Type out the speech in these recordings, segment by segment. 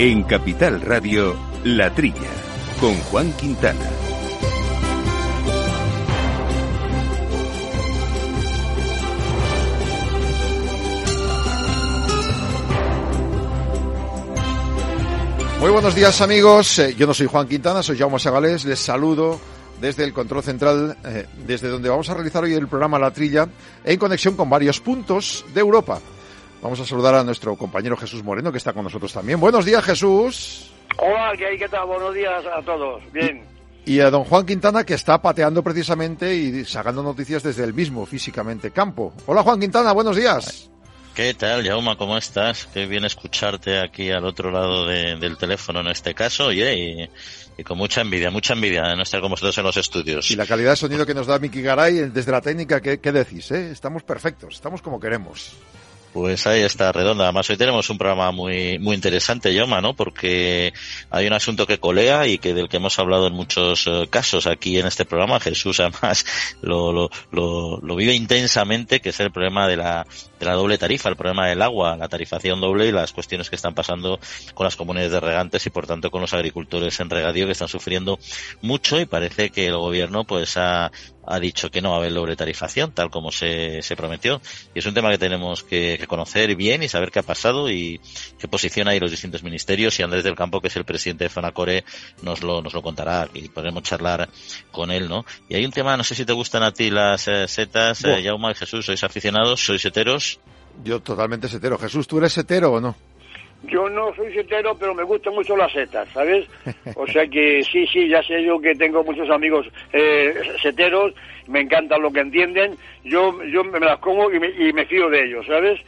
En Capital Radio, La Trilla, con Juan Quintana. Muy buenos días amigos, Eh, yo no soy Juan Quintana, soy Jaume Sagales, les saludo desde el control central, eh, desde donde vamos a realizar hoy el programa La Trilla, en conexión con varios puntos de Europa. Vamos a saludar a nuestro compañero Jesús Moreno, que está con nosotros también. Buenos días, Jesús. Hola, ¿qué hay? ¿Qué tal? Buenos días a todos. Bien. Y a don Juan Quintana, que está pateando precisamente y sacando noticias desde el mismo, físicamente, campo. Hola, Juan Quintana, buenos días. ¿Qué tal, Jauma? ¿Cómo estás? Qué bien escucharte aquí al otro lado de- del teléfono en este caso, oye, y, y con mucha envidia, mucha envidia de no estar con vosotros en los estudios. Y la calidad de sonido que nos da Miki Garay desde la técnica, ¿qué, qué decís? Eh? Estamos perfectos, estamos como queremos. Pues ahí está, redonda. Además, hoy tenemos un programa muy, muy interesante, Yoma, ¿no? Porque hay un asunto que colea y que del que hemos hablado en muchos eh, casos aquí en este programa. Jesús, además, lo, lo, lo, lo vive intensamente, que es el problema de la, de la doble tarifa, el problema del agua, la tarifación doble y las cuestiones que están pasando con las comunidades de regantes y, por tanto, con los agricultores en regadío que están sufriendo mucho y parece que el gobierno, pues, ha, ha dicho que no va a haber doble tarifación, tal como se, se prometió. Y es un tema que tenemos que, que conocer bien y saber qué ha pasado y qué posición hay los distintos ministerios. Y Andrés del Campo, que es el presidente de Fonacore, nos lo, nos lo contará y podremos charlar con él, ¿no? Y hay un tema, no sé si te gustan a ti las eh, setas, eh, y Jesús, ¿sois aficionados? ¿Sois heteros? Yo totalmente setero. Jesús, ¿tú eres setero o no? Yo no soy setero, pero me gustan mucho las setas, ¿sabes? O sea que sí, sí, ya sé yo que tengo muchos amigos eh, seteros, me encanta lo que entienden, yo yo me las como y me, y me fío de ellos, ¿sabes?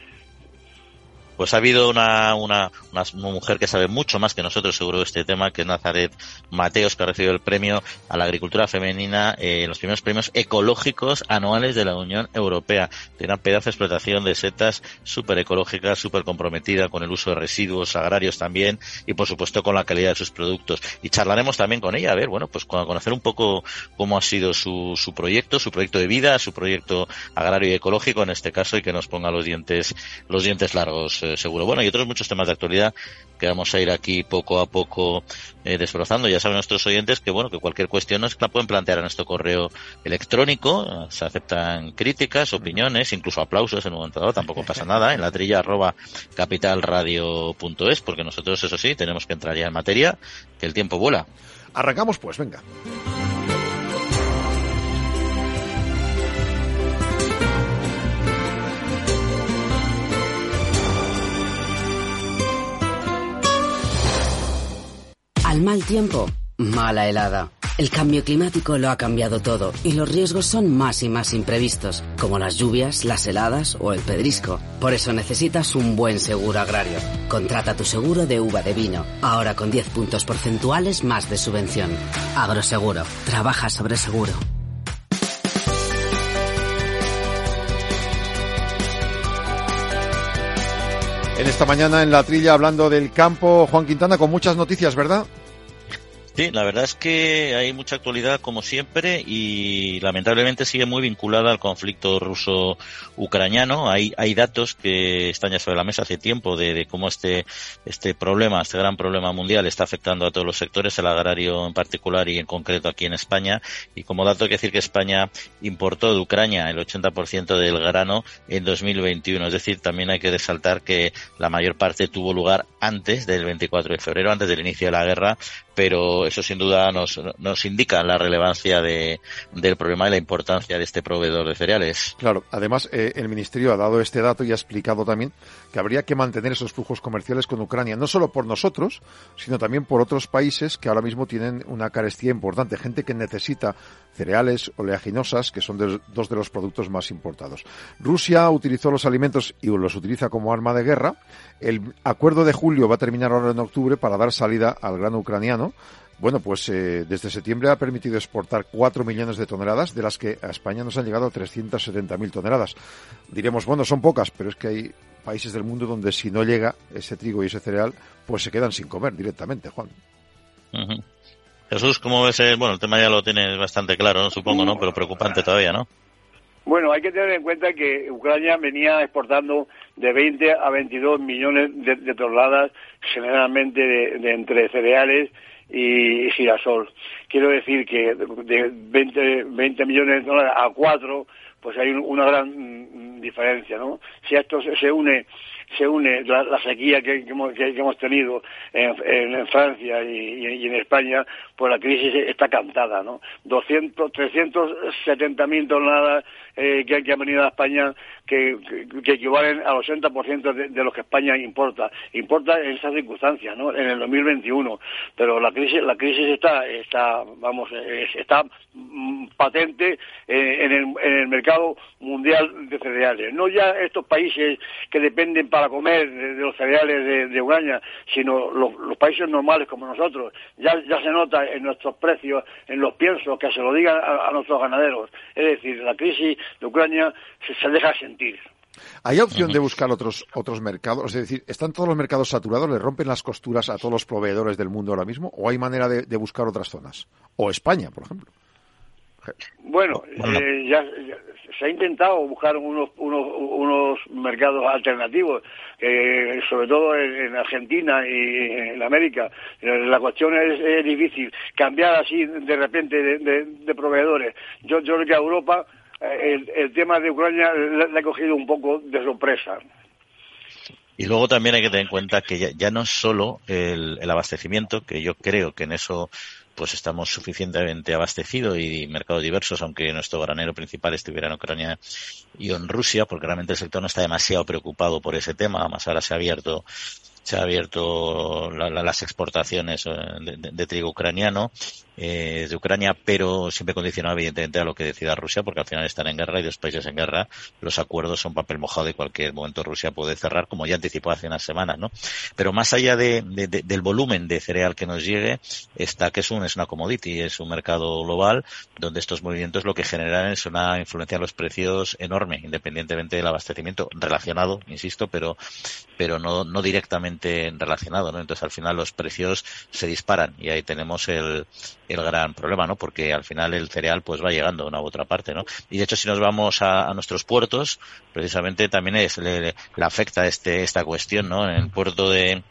Pues ha habido una, una, una mujer que sabe mucho más que nosotros seguro de este tema, que es Nazaret Mateos, que ha recibido el premio a la agricultura femenina eh, en los primeros premios ecológicos anuales de la Unión Europea. Tiene una pedazo de explotación de setas súper ecológica, súper comprometida con el uso de residuos agrarios también y por supuesto con la calidad de sus productos. Y charlaremos también con ella, a ver, bueno, pues con- conocer un poco cómo ha sido su, su proyecto, su proyecto de vida, su proyecto agrario y ecológico en este caso y que nos ponga los dientes, los dientes largos, eh, seguro. Bueno, y otros muchos temas de actualidad que vamos a ir aquí poco a poco eh, desbrozando. Ya saben nuestros oyentes que bueno, que cualquier cuestión nos la pueden plantear en nuestro correo electrónico. Eh, Se aceptan críticas, opiniones, incluso aplausos en un momento dado, tampoco pasa nada, en la trilla arroba capitalradio.es, porque nosotros, eso sí, tenemos que entrar ya en materia, que el tiempo vuela. Arrancamos pues, venga. Al mal tiempo, mala helada. El cambio climático lo ha cambiado todo y los riesgos son más y más imprevistos, como las lluvias, las heladas o el pedrisco. Por eso necesitas un buen seguro agrario. Contrata tu seguro de uva de vino, ahora con 10 puntos porcentuales más de subvención. Agroseguro, trabaja sobre seguro. En esta mañana en la trilla hablando del campo, Juan Quintana con muchas noticias, ¿verdad? Sí, la verdad es que hay mucha actualidad como siempre y lamentablemente sigue muy vinculada al conflicto ruso-ucraniano. Hay, hay datos que están ya sobre la mesa hace tiempo de, de cómo este, este problema, este gran problema mundial está afectando a todos los sectores, el agrario en particular y en concreto aquí en España. Y como dato hay que decir que España importó de Ucrania el 80% del grano en 2021. Es decir, también hay que resaltar que la mayor parte tuvo lugar antes del 24 de febrero, antes del inicio de la guerra, pero eso sin duda nos, nos indica la relevancia de, del problema y la importancia de este proveedor de cereales. Claro, además eh, el Ministerio ha dado este dato y ha explicado también que habría que mantener esos flujos comerciales con Ucrania, no solo por nosotros, sino también por otros países que ahora mismo tienen una carestía importante, gente que necesita cereales oleaginosas, que son de- dos de los productos más importados. Rusia utilizó los alimentos y los utiliza como arma de guerra. El acuerdo de julio va a terminar ahora en octubre para dar salida al grano ucraniano. Bueno, pues eh, desde septiembre ha permitido exportar 4 millones de toneladas, de las que a España nos han llegado 370.000 toneladas. Diremos, bueno, son pocas, pero es que hay países del mundo donde si no llega ese trigo y ese cereal, pues se quedan sin comer directamente, Juan. Jesús, ¿cómo ves? el- bueno, el tema ya lo tienes bastante claro, ¿no? supongo, ¿no? Pero preocupante todavía, ¿no? Bueno, hay que tener en cuenta que Ucrania venía exportando de 20 a 22 millones de, toneladas, generalmente de, entre cereales y girasol. Quiero decir que de 20, 20 millones de toneladas a 4, pues hay una gran mm, diferencia, ¿no? Si esto se une se une la, sequía que, hemos, tenido en, Francia y, en España, pues la crisis está cantada, ¿no? 200, 370 mil toneladas eh, que, que, han venido a España que, equivalen al 80% de, de lo que España importa. Importa en esas circunstancias, ¿no? En el 2021. Pero la crisis, la crisis está, está vamos, está mm, patente eh, en, el, en el mercado mundial de cereales. No ya estos países que dependen para comer de, los cereales de, de Ucrania, sino los, países normales como nosotros. Ya, ya se nota en nuestros precios, en los piensos, que se lo digan a, nuestros ganaderos. Es decir, la crisis de Ucrania se, se deja sentir. ¿Hay opción de buscar otros, otros mercados? Es decir, ¿están todos los mercados saturados? ¿Le rompen las costuras a todos los proveedores del mundo ahora mismo? ¿O hay manera de buscar otras zonas? ¿O España, por ejemplo? Bueno, eh, ya, se ha intentado buscar unos, unos, unos mercados alternativos, eh, sobre todo en, Argentina y en América. La cuestión es, difícil cambiar así de repente de, proveedores. Yo, yo creo que a Europa eh, el, tema de Ucrania le, ha cogido un poco de sorpresa. Y luego también hay que tener en cuenta que ya, ya no es solo el, el, abastecimiento, que yo creo que en eso pues estamos suficientemente abastecidos y mercados diversos, aunque nuestro granero principal estuviera en Ucrania y en Rusia, porque realmente el sector no está demasiado preocupado por ese tema, además ahora se ha abierto se ha abierto las exportaciones eh, de, trigo ucraniano eh, de Ucrania, pero siempre condicionado evidentemente a lo que decida Rusia, porque al final están en guerra y dos países en guerra, los acuerdos son papel mojado y cualquier momento Rusia puede cerrar, como ya anticipó hace unas semanas, ¿no? Pero más allá de, del volumen de cereal que nos llegue, está que es un es una commodity, es un mercado global donde estos movimientos lo que generan es una influencia en los precios enorme, independientemente del abastecimiento relacionado, insisto, pero pero no, no directamente relacionado, ¿no? Entonces al final los precios se disparan y ahí tenemos el, el gran problema, ¿no? Porque al final el cereal pues va llegando a una u otra parte, ¿no? Y de hecho si nos vamos a, nuestros puertos, precisamente también es le, le, afecta este esta cuestión, ¿no? En el puerto de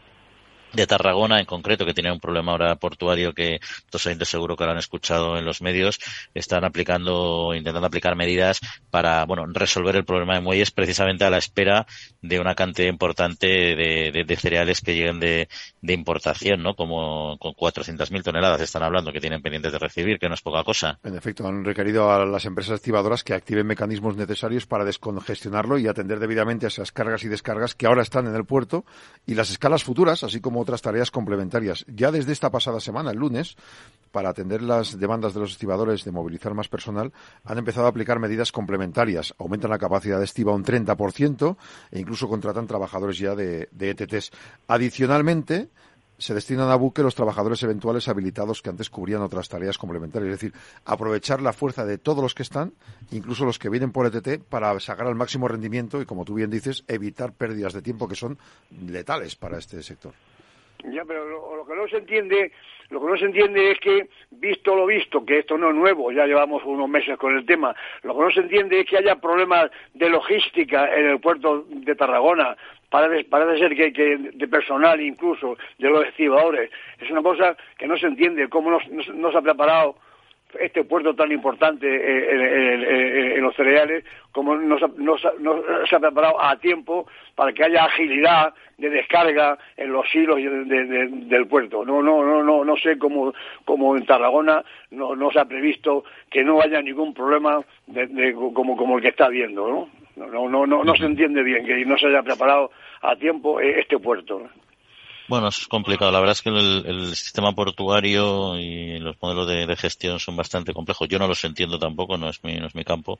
de Tarragona en concreto, que tiene un problema ahora portuario que todos oyentes seguro que lo han escuchado en los medios, están aplicando, intentando aplicar medidas para, bueno, resolver el problema de muelles precisamente a la espera de una cantidad importante de, cereales que lleguen de, de, importación, ¿no? Como con 400.000 toneladas están hablando que tienen pendientes de recibir, que no es poca cosa. En efecto, han requerido a las empresas activadoras que activen mecanismos necesarios para descongestionarlo y atender debidamente a esas cargas y descargas que ahora están en el puerto y las escalas futuras, así como otras tareas complementarias. Ya desde esta pasada semana, el lunes, para atender las demandas de los estibadores de movilizar más personal, han empezado a aplicar medidas complementarias. Aumentan la capacidad de estiva un 30% e incluso contratan trabajadores ya de, de ETTs. Adicionalmente, se destinan a buque los trabajadores eventuales habilitados que antes cubrían otras tareas complementarias. Es decir, aprovechar la fuerza de todos los que están, incluso los que vienen por ETT, para sacar al máximo rendimiento y, como tú bien dices, evitar pérdidas de tiempo que son letales para este sector. Ya, pero lo, que no se entiende, lo que no se entiende es que, visto lo visto, que esto no es nuevo, ya llevamos unos meses con el tema, lo que no se entiende es que haya problemas de logística en el puerto de Tarragona, parece, parece ser que, que, de personal incluso, de los estibadores. Es una cosa que no se entiende, cómo no se ha preparado este puerto tan importante eh, en, los cereales, como no, se ha preparado a tiempo para que haya agilidad de descarga en los hilos del puerto. No, no, no, no, no sé cómo, cómo en Tarragona no, no se ha previsto que no haya ningún problema de, como, como el que está habiendo, ¿no? No, no, no, no se entiende bien que no se haya preparado a tiempo eh, este puerto. Bueno, es complicado. La verdad es que el, sistema portuario y los modelos de, gestión son bastante complejos. Yo no los entiendo tampoco, no es mi, no es mi campo.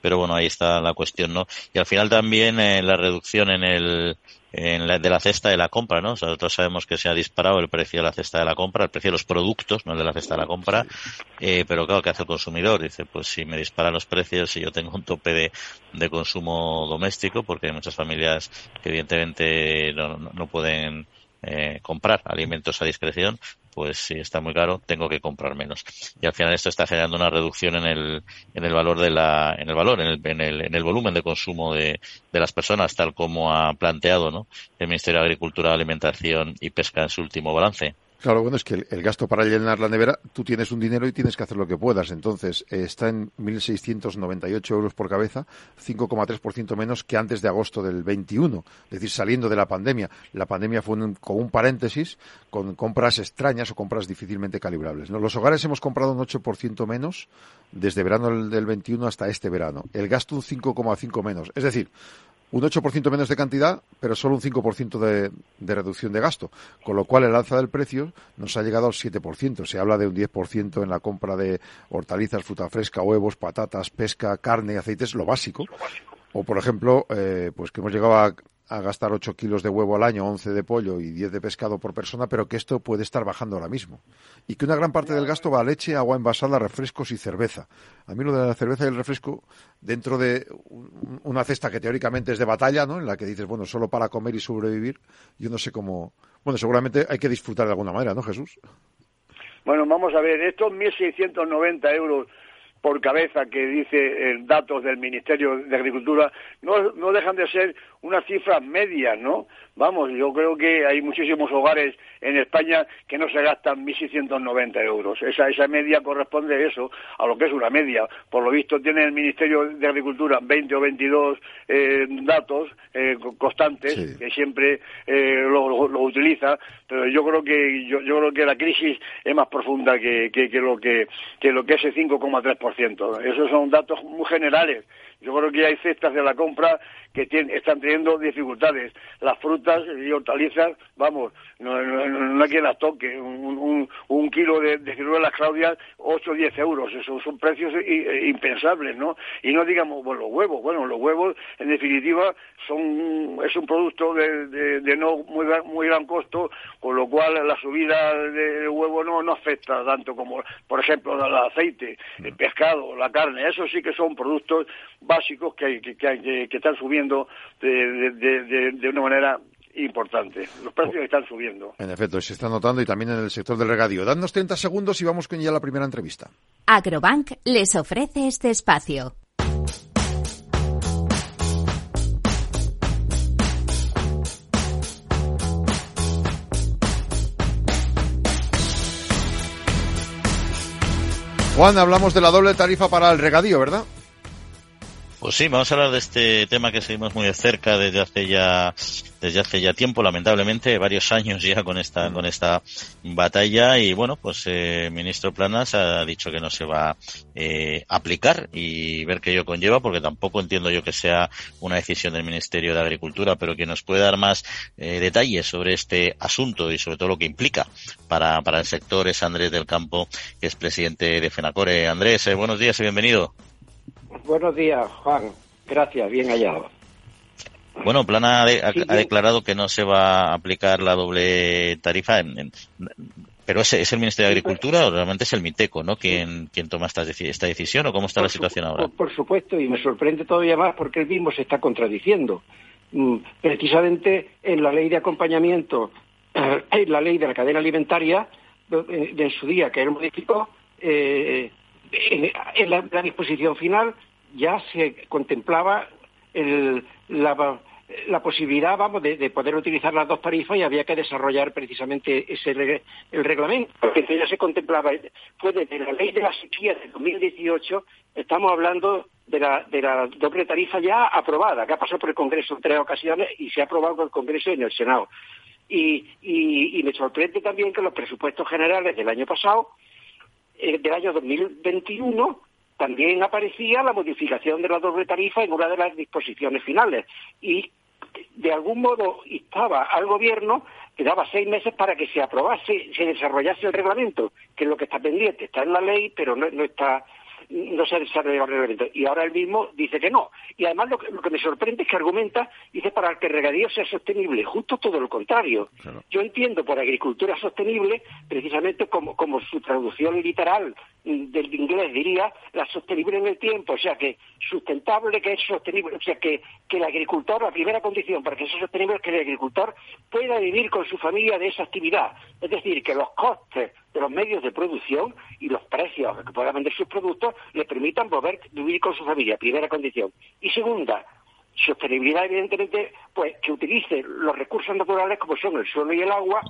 Pero bueno, ahí está la cuestión, ¿no? Y al final también eh, la reducción en el, en la, de la cesta de la compra, ¿no? O sea, nosotros sabemos que se ha disparado el precio de la cesta de la compra, el precio de los productos, no el de la cesta de la compra, eh, pero claro, ¿qué hace el consumidor? Dice, pues si me disparan los precios, si yo tengo un tope de, de consumo doméstico, porque hay muchas familias que evidentemente no, no pueden eh, comprar alimentos a discreción, pues si está muy caro, tengo que comprar menos. Y al final esto está generando una reducción en el, en el valor de la, en el valor, en el, en el, en el volumen de consumo de, de las personas, tal como ha planteado, ¿no? El Ministerio de Agricultura, Alimentación y Pesca en su último balance. Claro, bueno, es que el, gasto para llenar la nevera, tú tienes un dinero y tienes que hacer lo que puedas. Entonces, eh, está en 1.698 euros por cabeza, 5,3% menos que antes de agosto del 21, es decir, saliendo de la pandemia. La pandemia fue un, con un paréntesis, con compras extrañas o compras difícilmente calibrables. Los hogares hemos comprado un 8% menos desde verano del, del 21 hasta este verano. El gasto un 5,5 menos. Es decir, un 8% menos de cantidad, pero solo un 5% de, de, reducción de gasto, con lo cual el alza del precio nos ha llegado al 7%. Se habla de un 10% en la compra de hortalizas, fruta fresca, huevos, patatas, pesca, carne, aceites, lo básico. O, por ejemplo, eh, pues que hemos llegado a, a gastar 8 kilos de huevo al año, 11 de pollo y 10 de pescado por persona, pero que esto puede estar bajando ahora mismo. Y que una gran parte del gasto va a leche, agua envasada, refrescos y cerveza. A mí lo de la cerveza y el refresco, dentro de una cesta que teóricamente es de batalla, ¿no? En la que dices, bueno, solo para comer y sobrevivir, yo no sé cómo... Bueno, seguramente hay que disfrutar de alguna manera, ¿no, Jesús? Bueno, vamos a ver, estos 1.690 euros por cabeza que dice en datos del Ministerio de Agricultura no, no dejan de ser unas cifras medias, ¿no? Vamos, yo creo que hay muchísimos hogares en España que no se gastan 1.690 euros. Esa, esa media corresponde a eso, a lo que es una media. Por lo visto tiene el Ministerio de Agricultura 20 o 22 eh, datos eh, constantes que siempre eh, lo, lo, utiliza, pero yo creo que yo, yo, creo que la crisis es más profunda que, que, que lo que, que lo que ese 5,3%. Esos son datos muy generales. Yo creo que hay cestas de la compra que tienen, están teniendo dificultades. Las frutas y hortalizas, vamos, no, no, no hay quien las toque. Un, un, un kilo de, de ciruelas claudias, 8 o 10 euros. Esos son precios impensables, ¿no? Y no digamos, bueno, los huevos. Bueno, los huevos, en definitiva, son es un producto de, de, de no muy, muy gran costo, con lo cual la subida del huevo no, no afecta tanto como, por ejemplo, el aceite, el pescado, la carne. Eso sí que son productos básicos que, que, que, que están subiendo de, de, de, una manera importante. Los precios están subiendo. En efecto, se está notando y también en el sector del regadío. Danos 30 segundos y vamos con ya la primera entrevista. Agrobank les ofrece este espacio. Juan, hablamos de la doble tarifa para el regadío, ¿verdad? Pues sí, vamos a hablar de este tema que seguimos muy de cerca desde hace ya desde hace ya tiempo, lamentablemente, varios años ya con esta con esta batalla y bueno, pues eh, el ministro Planas ha dicho que no se va eh, a aplicar y ver qué ello conlleva, porque tampoco entiendo yo que sea una decisión del Ministerio de Agricultura, pero que nos puede dar más eh, detalles sobre este asunto y sobre todo lo que implica para, para el sector es Andrés del Campo, que es presidente de FENACORE. Andrés, eh, buenos días y bienvenido. Buenos días, Juan. Gracias, bien hallado. Bueno, Plana ha, de, ha, ha, declarado que no se va a aplicar la doble tarifa, en, en, pero ¿es, ¿es, el Ministerio de Agricultura o realmente es el MITECO, ¿no? ¿Quién, quién toma esta, esta decisión o cómo está por la situación su, ahora? Por, supuesto, y me sorprende todavía más porque él mismo se está contradiciendo. Mm, precisamente en la ley de acompañamiento, eh, en la ley de la cadena alimentaria, de en su día que él modificó, eh, en, la, disposición final ya se contemplaba el, la, la, posibilidad, vamos, de, de, poder utilizar las dos tarifas y había que desarrollar precisamente ese el reglamento, porque ya se contemplaba, fue desde la ley de la sequía de 2018, estamos hablando de la, de la doble tarifa ya aprobada, que ha pasado por el Congreso en tres ocasiones y se ha aprobado por el Congreso y en el Senado. Y, y, y me sorprende también que los presupuestos generales del año pasado del año 2021 también aparecía la modificación de la doble tarifa en una de las disposiciones finales. Y de algún modo instaba al gobierno que daba seis meses para que se aprobase, se desarrollase el reglamento, que es lo que está pendiente, está en la ley, pero no, no está no se ha desarrollado el reglamento. Y ahora él mismo dice que no. Y además lo que, me sorprende es que argumenta, dice, para que el regadío sea sostenible, justo todo lo contrario. Yo entiendo por agricultura sostenible, precisamente como, como su traducción literal del inglés diría, la sostenible en el tiempo, o sea que sustentable que es sostenible, o sea que, que el agricultor, la primera condición para que sea sostenible es que el agricultor pueda vivir con su familia de esa actividad. Es decir, que los costes de los medios de producción y los precios que puedan vender sus productos le permitan poder vivir con su familia, primera condición. Y segunda, sostenibilidad, evidentemente, pues que utilice los recursos naturales como son el suelo y el agua,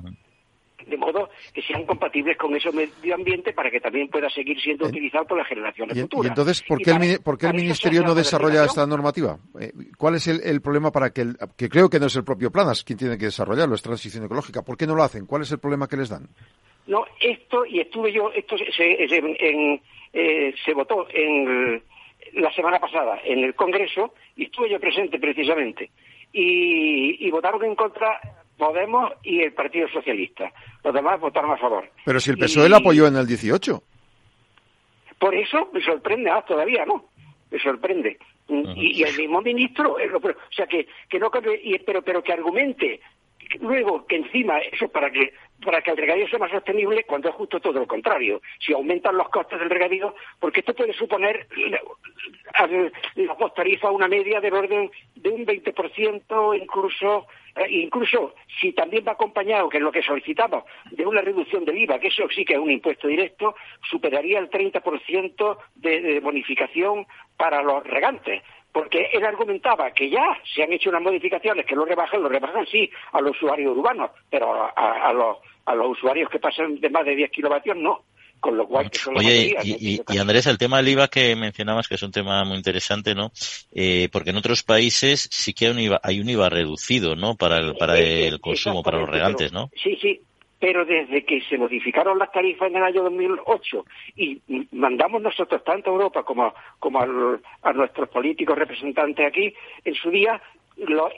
de modo que sean compatibles con ese medio ambiente para que también pueda seguir siendo utilizado por las generaciones futuras. ¿Y entonces por qué, el, por qué el Ministerio no desarrolla esta normativa? Eh, ¿Cuál es el, problema para que, que creo que no es el propio Planas quien tiene que desarrollarlo, es transición ecológica? ¿Por qué no lo hacen? ¿Cuál es el problema que les dan? No, esto, y estuve yo, esto se, en, eh, se votó en la semana pasada en el Congreso y estuve yo presente precisamente. Y, votaron en contra Podemos y el Partido Socialista. Los demás votaron a favor. Pero si el PSOE lo apoyó en el 18. Por eso me sorprende, ah, todavía no, me sorprende. y, el mismo ministro, eh, o sea, que, que no pero, pero que argumente luego que encima eso para que para que el regadío sea más sostenible cuando es justo todo lo contrario. Si aumentan los costes del regadío, porque esto puede suponer la post tarifa una media del orden de un 20%, incluso eh, incluso si también va acompañado, que es lo que solicitamos, de una reducción del IVA, que eso sí que es un impuesto directo, superaría el 30% de, de bonificación para los regantes porque él argumentaba que ya se han hecho unas modificaciones que lo rebajan, lo rebajan sí a los usuarios urbanos, pero a, los, a los usuarios que pasan de más de 10 kilovatios no. Con lo cual, que son Oye, y, y, Andrés, el tema del IVA que mencionabas, que es un tema muy interesante, ¿no? Eh, porque en otros países sí que hay un IVA, hay un IVA reducido, ¿no? Para el, para el consumo, para los regantes, ¿no? Sí, sí, pero desde que se modificaron las tarifas en el año 2008 y mandamos nosotros tanto a Europa como, como a nuestros políticos representantes aquí, en su día los,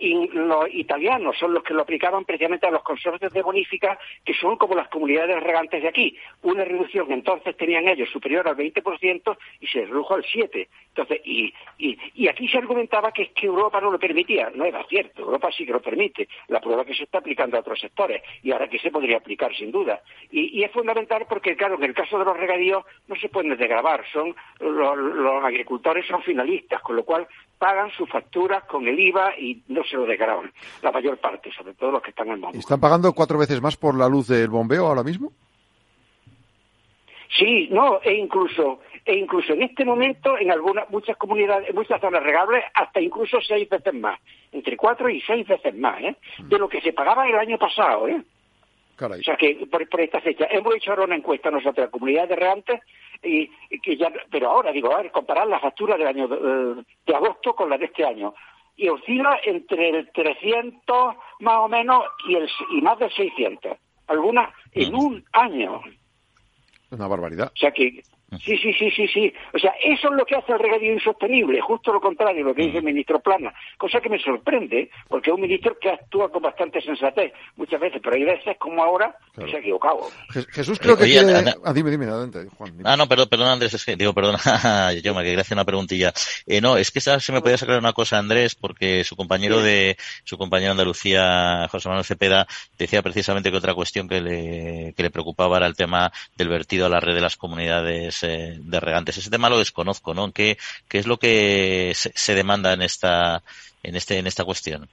italianos son los que lo aplicaban precisamente a los consorcios de bonifica, que son como las comunidades regantes de aquí. Una reducción entonces tenían ellos superior al 20% y se redujo al 7%. Entonces, y, y, aquí se argumentaba que es que Europa no lo permitía. No era cierto, Europa sí que lo permite. La prueba que se está aplicando a otros sectores y ahora que se podría aplicar sin duda. Y, es fundamental porque, claro, en el caso de los regadíos no se pueden desgravar. Son, los, los agricultores son finalistas, con lo cual pagan sus facturas con el IVA y no se lo desgraban. La mayor parte, sobre todo los que están en el ¿Están pagando cuatro veces más por la luz del bombeo ahora mismo? Sí, no, e incluso, e incluso en este momento, en algunas, muchas comunidades, en muchas zonas regables, hasta incluso seis veces más, entre cuatro y seis veces más, ¿eh? de lo que se pagaba el año pasado, ¿eh? O sea que por, esta fecha hemos hecho ahora una encuesta nosotros, la comunidad de y, que ya, pero ahora digo, a ver, comparar la factura del año de, de agosto con la de este año y oscila entre el 300 más o menos y, el, y más de 600. Algunas en un año. Una barbaridad. O sea que Sí, sí, sí, sí, sí. O sea, eso es lo que hace el regadío insostenible, justo lo contrario de lo que dice el ministro Plana, cosa que me sorprende, porque es un ministro que actúa con bastante sensatez muchas veces, pero hay veces como ahora que se ha equivocado. Jesús creo que Ah, dime, dime, adelante, Juan. Ah, no, perdón, perdón, Andrés, es que, digo, perdón, yo me quería hacer una preguntilla. Eh, no, es que se me podía sacar una cosa, Andrés, porque su compañero de, su compañero de Andalucía, José Manuel Cepeda, decía precisamente que otra cuestión que le, que le preocupaba era el tema del vertido a la red de las comunidades de regantes. Ese tema lo desconozco, ¿no? ¿Qué, qué es lo que se, demanda en esta, en este, en esta cuestión?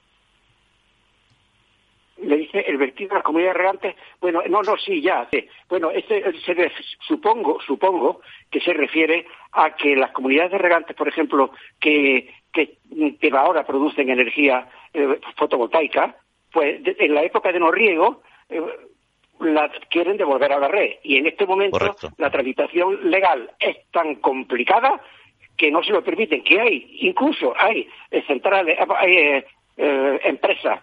le dice el vertido a las comunidades regantes. Bueno, no, no, sí, ya. Bueno, este, se, supongo, supongo que se refiere a que las comunidades de regantes, por ejemplo, que, que, que ahora producen energía eh, fotovoltaica, pues en la época de no riego, eh, la quieren devolver a la red. Y en este momento la tramitación legal es tan complicada que no se lo permiten, que hay, incluso hay eh, centrales, hay eh, eh, empresas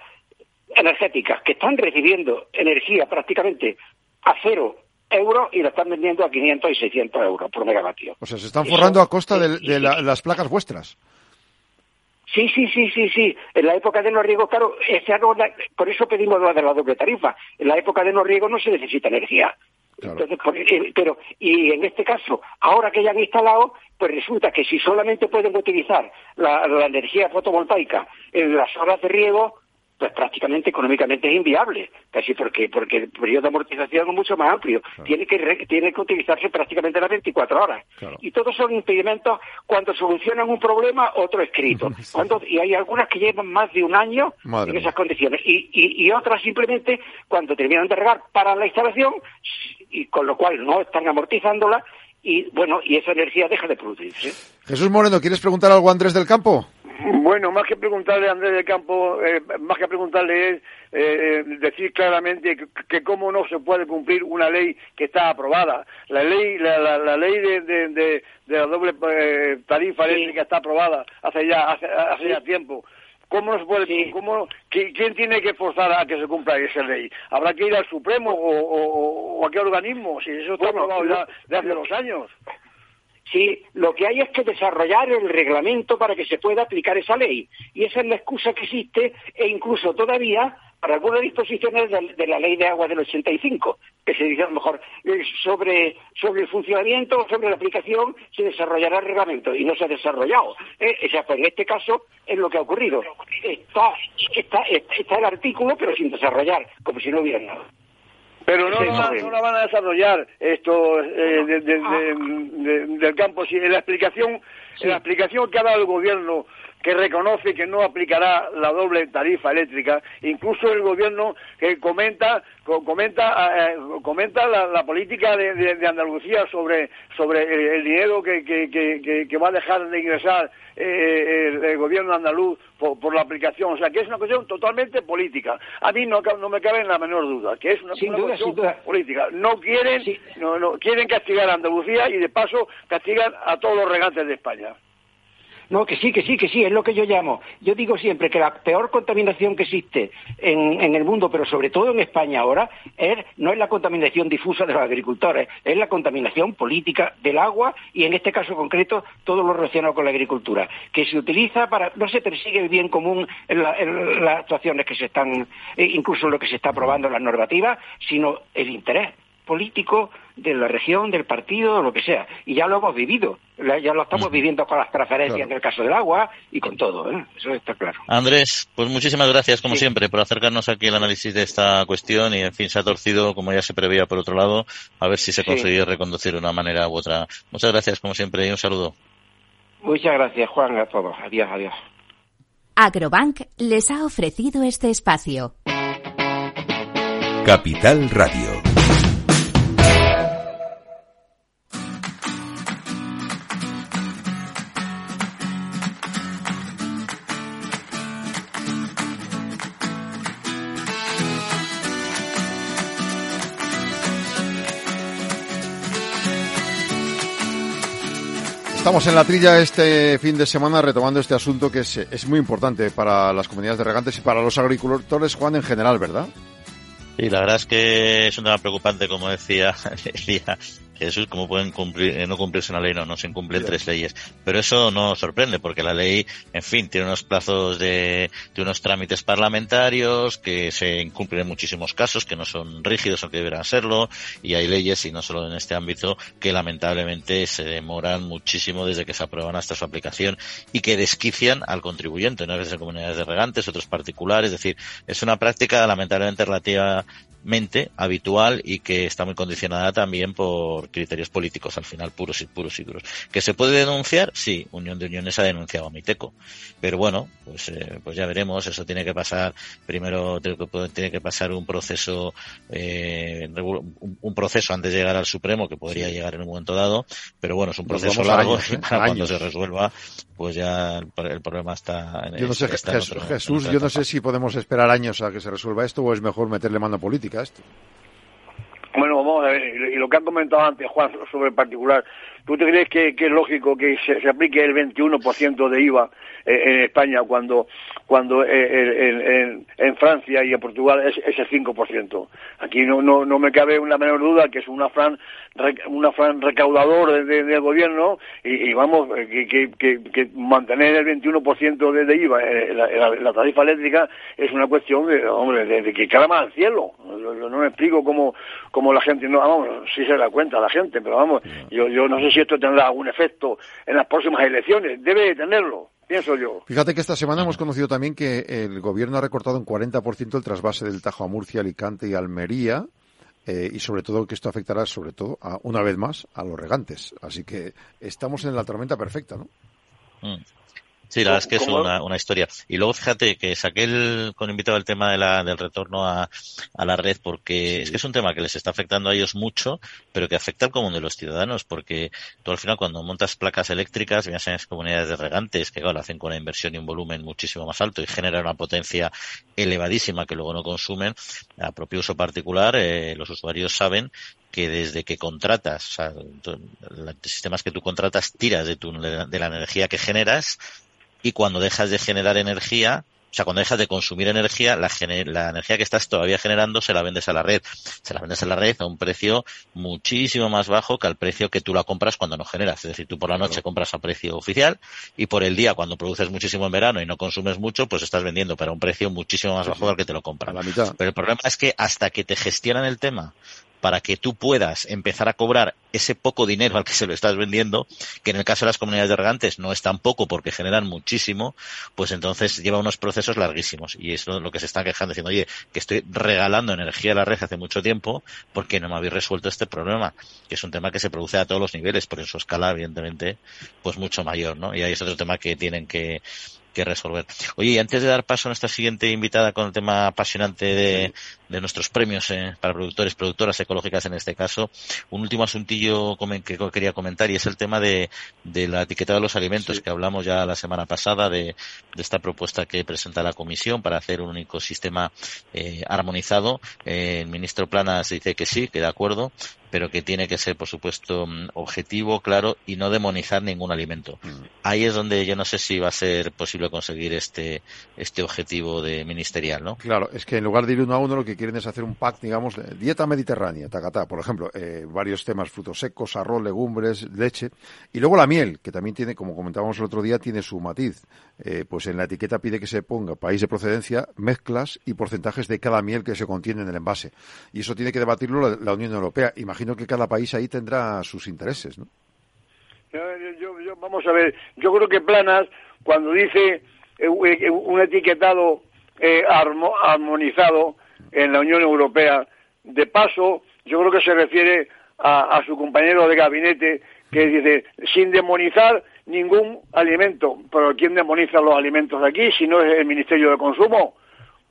energéticas que están recibiendo energía prácticamente a cero euros y la están vendiendo a 500 y 600 euros por megavatio. O sea, se están forrando a costa de, las placas vuestras. Sí, sí, sí, sí, sí. En la época de no riego, claro, ese por eso pedimos lo de la doble tarifa. En la época de no riego no se necesita energía. Entonces, eh, pero, y en este caso, ahora que ya han instalado, pues resulta que si solamente pueden utilizar la energía fotovoltaica en las horas de riego, pues prácticamente económicamente es inviable, casi porque porque el periodo de amortización es mucho más amplio, tiene que tiene que utilizarse prácticamente las 24 horas. Y todos son impedimentos cuando solucionan un problema, otro escrito. Cuando, y hay algunas que llevan más de un año en esas condiciones y, y, otras simplemente cuando terminan de regar para la instalación y con lo cual no están amortizándola y bueno, y esa energía deja de producirse. Jesús Moreno, ¿quieres preguntar algo a Andrés del Campo? Bueno, más que preguntarle a Andrés del Campo, eh, más que preguntarle es eh, decir claramente que, cómo no se puede cumplir una ley que está aprobada. La ley, la, ley de, de, la doble eh, tarifa eléctrica está aprobada hace ya hace, ya tiempo. ¿Cómo no se puede, cómo, ¿Quién tiene que forzar a que se cumpla esa ley? ¿Habrá que ir al Supremo o, a qué organismo? Si eso está aprobado ya de hace dos años. Sí, lo que hay es que desarrollar el reglamento para que se pueda aplicar esa ley. Y esa es la excusa que existe e incluso todavía para algunas disposiciones de, la ley de agua del 85, que se dice a lo mejor eh, sobre, sobre el funcionamiento, sobre la aplicación, se desarrollará el reglamento y no se ha desarrollado. Eh, en este caso es lo que ha ocurrido. Está, está, está el artículo, pero sin desarrollar, como si no hubiera nada. Pero no, no, la van a desarrollar esto eh, del campo. Si la explicación, la explicación que ha dado el gobierno que reconoce que no aplicará la doble tarifa eléctrica, incluso el gobierno que comenta comenta eh, comenta la, política de, Andalucía sobre sobre el, dinero que, que, va a dejar de ingresar eh, el, gobierno andaluz por, la aplicación, o sea que es una cuestión totalmente política. A mí no, no me cabe la menor duda que es una, cuestión política. No quieren no, no quieren castigar a Andalucía y de paso castigan a todos los regantes de España. No, que sí, que sí, que sí, es lo que yo llamo. Yo digo siempre que la peor contaminación que existe en, el mundo, pero sobre todo en España ahora, es, no es la contaminación difusa de los agricultores, es la contaminación política del agua y en este caso concreto todo lo relacionado con la agricultura, que se utiliza para, no se persigue el bien común en, las actuaciones que se están, eh, incluso lo que se está aprobando en las normativas, sino el interés político de la región, del partido, lo que sea. Y ya lo hemos vivido, ya lo estamos viviendo con las preferencias en el caso del agua y con todo, ¿eh? eso está claro. Andrés, pues muchísimas gracias, como siempre, por acercarnos aquí al análisis de esta cuestión y, en fin, se ha torcido, como ya se preveía por otro lado, a ver si se consigue reconducir de una manera u otra. Muchas gracias, como siempre, y un saludo. Muchas gracias, Juan, a todos. Adiós, adiós. Agrobank les ha ofrecido este espacio. Capital Radio. Estamos en la trilla este fin de semana retomando este asunto que es, es muy importante para las comunidades de regantes y para los agricultores, Juan, en general, ¿verdad? Sí, la verdad es que es un tema preocupante, como decía, decía Jesús, ¿cómo pueden cumplir, eh, no cumplirse una ley? No, no se incumplen tres leyes. Pero eso no sorprende, porque la ley, en fin, tiene unos plazos de, de unos trámites parlamentarios que se incumplen en muchísimos casos, que no son rígidos o que deberán serlo, y hay leyes, y no solo en este ámbito, que lamentablemente se demoran muchísimo desde que se aprueban hasta su aplicación y que desquician al contribuyente, no veces comunidades de regantes, otros particulares, es decir, es una práctica lamentablemente relativa mente habitual y que está muy condicionada también por criterios políticos al final puros y puros y duros. ¿Que se puede denunciar? Sí, Unión de Uniones ha denunciado a Miteco. Pero bueno, pues, eh, pues ya veremos, eso tiene que pasar, primero tiene que pasar un proceso, eh, un, proceso antes de llegar al Supremo que podría llegar en un momento dado, pero bueno, es un proceso largo y ¿eh? cuando se resuelva, pues ya el, problema está en Yo no sé, Jesús, yo no sé si podemos esperar años a que se resuelva esto o es mejor meterle mano política Bueno, vamos a ver, y lo que han comentado antes Juan sobre el particular, ¿Tú te crees que, es lógico que se, aplique el 21% de IVA eh, en España cuando, cuando eh, en, Francia y en Portugal es, es el 5%? Aquí no, no, no me cabe una menor duda que es una fran, una fran recaudador del gobierno y, vamos, que, que, mantener el 21% de, de IVA en la, tarifa eléctrica es una cuestión de, hombre, de, que caramba al cielo. No, me explico cómo, cómo la gente, no, vamos, sí se da cuenta la gente, pero vamos, yo, yo no sé si esto tendrá algún efecto en las próximas elecciones. Debe tenerlo, pienso yo. Fíjate que esta semana hemos conocido también que el gobierno ha recortado un 40% el trasvase del Tajo a Murcia, Alicante y Almería. Eh, y sobre todo que esto afectará sobre todo a, una vez más a los regantes. Así que estamos en la tormenta perfecta, ¿no? Mm. Sí, la verdad es que es una, una, historia. Y luego fíjate que saqué el, con invitado el tema de la, del retorno a, a la red porque es que es un tema que les está afectando a ellos mucho, pero que afecta al común de los ciudadanos porque tú al final cuando montas placas eléctricas, ya sean comunidades de regantes, que lo hacen con una inversión y un volumen muchísimo más alto y generan una potencia elevadísima que luego no consumen, a propio uso particular, eh, los usuarios saben que desde que contratas, o sea, los sistemas que tú contratas tiras de, tu, de la energía que generas y cuando dejas de generar energía, o sea, cuando dejas de consumir energía, la, la, energía que estás todavía generando se la vendes a la red. Se la vendes a la red a un precio muchísimo más bajo que al precio que tú la compras cuando no generas. Es decir, tú por la noche compras a precio oficial y por el día, cuando produces muchísimo en verano y no consumes mucho, pues estás vendiendo para un precio muchísimo más bajo al que te lo compran. Pero el problema es que hasta que te gestionan el tema para que tú puedas empezar a cobrar ese poco dinero al que se lo estás vendiendo, que en el caso de las comunidades de regantes no es tan poco porque generan muchísimo, pues entonces lleva unos procesos larguísimos. Y es lo que se están quejando, diciendo, oye, que estoy regalando energía a la red hace mucho tiempo porque no me habéis resuelto este problema, que es un tema que se produce a todos los niveles, pero en su escala, evidentemente, pues mucho mayor, ¿no? Y ahí es otro tema que tienen que, que resolver. Oye, y antes de dar paso a nuestra siguiente invitada con el tema apasionante de, de nuestros premios eh, para productores, productoras ecológicas en este caso, un último asuntillo que quería comentar y es el tema de, de la etiqueta de los alimentos que hablamos ya la semana pasada de, de, esta propuesta que presenta la Comisión para hacer un único sistema eh, armonizado. Eh, el ministro Planas dice que sí, que de acuerdo, pero que tiene que ser, por supuesto, mm, objetivo, claro, y no demonizar ningún alimento. Mm. Ahí es donde yo no sé si va a ser posible conseguir este, este objetivo de ministerial, ¿no? Claro, es que en lugar de ir uno a uno, lo que quieren es hacer un pack, digamos, dieta mediterránea, tacatá, por ejemplo, eh, varios temas, frutos secos, arroz, legumbres, leche, y luego la miel, que también tiene, como comentábamos el otro día, tiene su matiz. Eh, pues en la etiqueta pide que se ponga país de procedencia, mezclas y porcentajes de cada miel que se contiene en el envase. Y eso tiene que debatirlo la, Unión Europea. Imagino que cada país ahí tendrá sus intereses, ¿no? vamos a ver, yo creo que Planas, cuando dice eh, eh, un etiquetado armonizado en la Unión Europea, de paso, yo creo que se refiere a su compañero de gabinete que dice, sin demonizar ningún alimento. Pero ¿quién demoniza los alimentos aquí si no es el Ministerio de Consumo?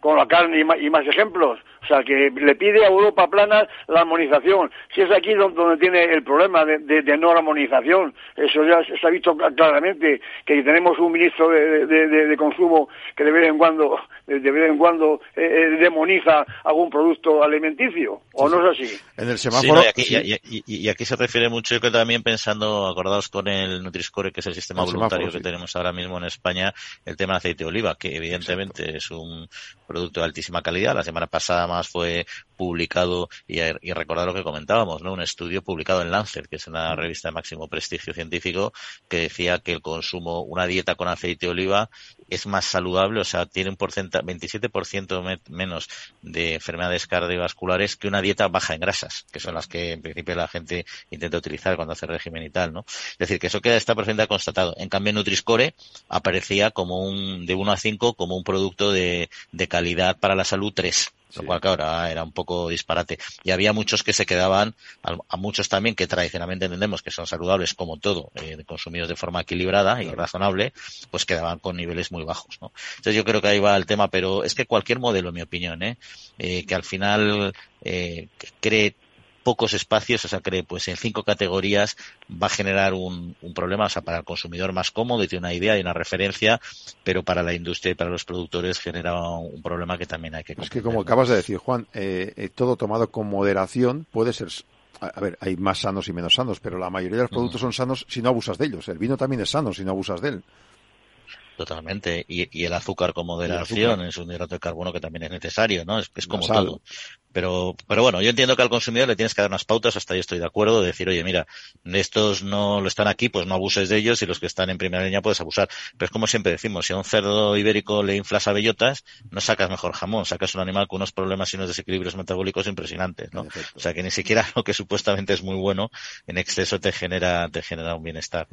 Con la carne y más, ejemplos. O sea, que le pide a Europa plana la armonización. Si es aquí donde, tiene el problema de, no armonización, eso ya se ha visto claramente, que tenemos un ministro de, consumo que de vez en cuando, de vez en cuando eh, eh, demoniza algún producto alimenticio, ¿o no es así? En el semáforo. y, aquí, se refiere mucho, yo creo también pensando, acordados con el Nutriscore, que es el sistema voluntario que tenemos ahora mismo en España, el tema de aceite de oliva, que evidentemente es un producto de altísima calidad. La semana pasada más fue publicado y, y recordar lo que comentábamos, ¿no? Un estudio publicado en Lancet, que es una revista de máximo prestigio científico, que decía que el consumo, una dieta con aceite de oliva es más saludable, o sea, tiene un porcentaje, 27% menos de enfermedades cardiovasculares que una dieta baja en grasas, que son las que en principio la gente intenta utilizar cuando hace régimen y tal, ¿no? Es decir, que eso queda está perfectamente constatado. En cambio, Nutriscore aparecía como un, de 1 a 5, como un producto de, de calidad para la salud 3 lo cual ahora era un poco disparate. Y había muchos que se quedaban, a, muchos también que tradicionalmente entendemos que son saludables como todo, eh, consumidos de forma equilibrada y razonable, pues quedaban con niveles muy bajos. ¿no? Entonces yo creo que ahí va el tema, pero es que cualquier modelo, en mi opinión, ¿eh? eh que al final eh, cree pocos espacios, o sea, que pues en cinco categorías va a generar un, problema, o sea, para el consumidor más cómodo y tiene una idea y una referencia, pero para la industria y para los productores genera un problema que también hay que Es que como acabas de decir, Juan, eh, eh, todo tomado con moderación puede ser A ver, hay más sanos y menos sanos, pero la mayoría de los productos son sanos si no abusas de ellos. El vino también es sano si no abusas de él. Totalmente. Y, el azúcar con moderación es un hidrato de carbono que también es necesario, ¿no? Es, es como todo. Pero, pero bueno, yo entiendo que al consumidor le tienes que dar unas pautas, hasta ahí estoy de acuerdo, de decir, oye, mira, estos no lo están aquí, pues no abuses de ellos y los que están en primera línea puedes abusar. Pero es como siempre decimos, si a un cerdo ibérico le inflas a bellotas, no sacas mejor jamón, sacas un animal con unos problemas y unos desequilibrios metabólicos impresionantes, ¿no? O sea que ni siquiera lo que supuestamente es muy bueno, en exceso te genera, te genera un bienestar.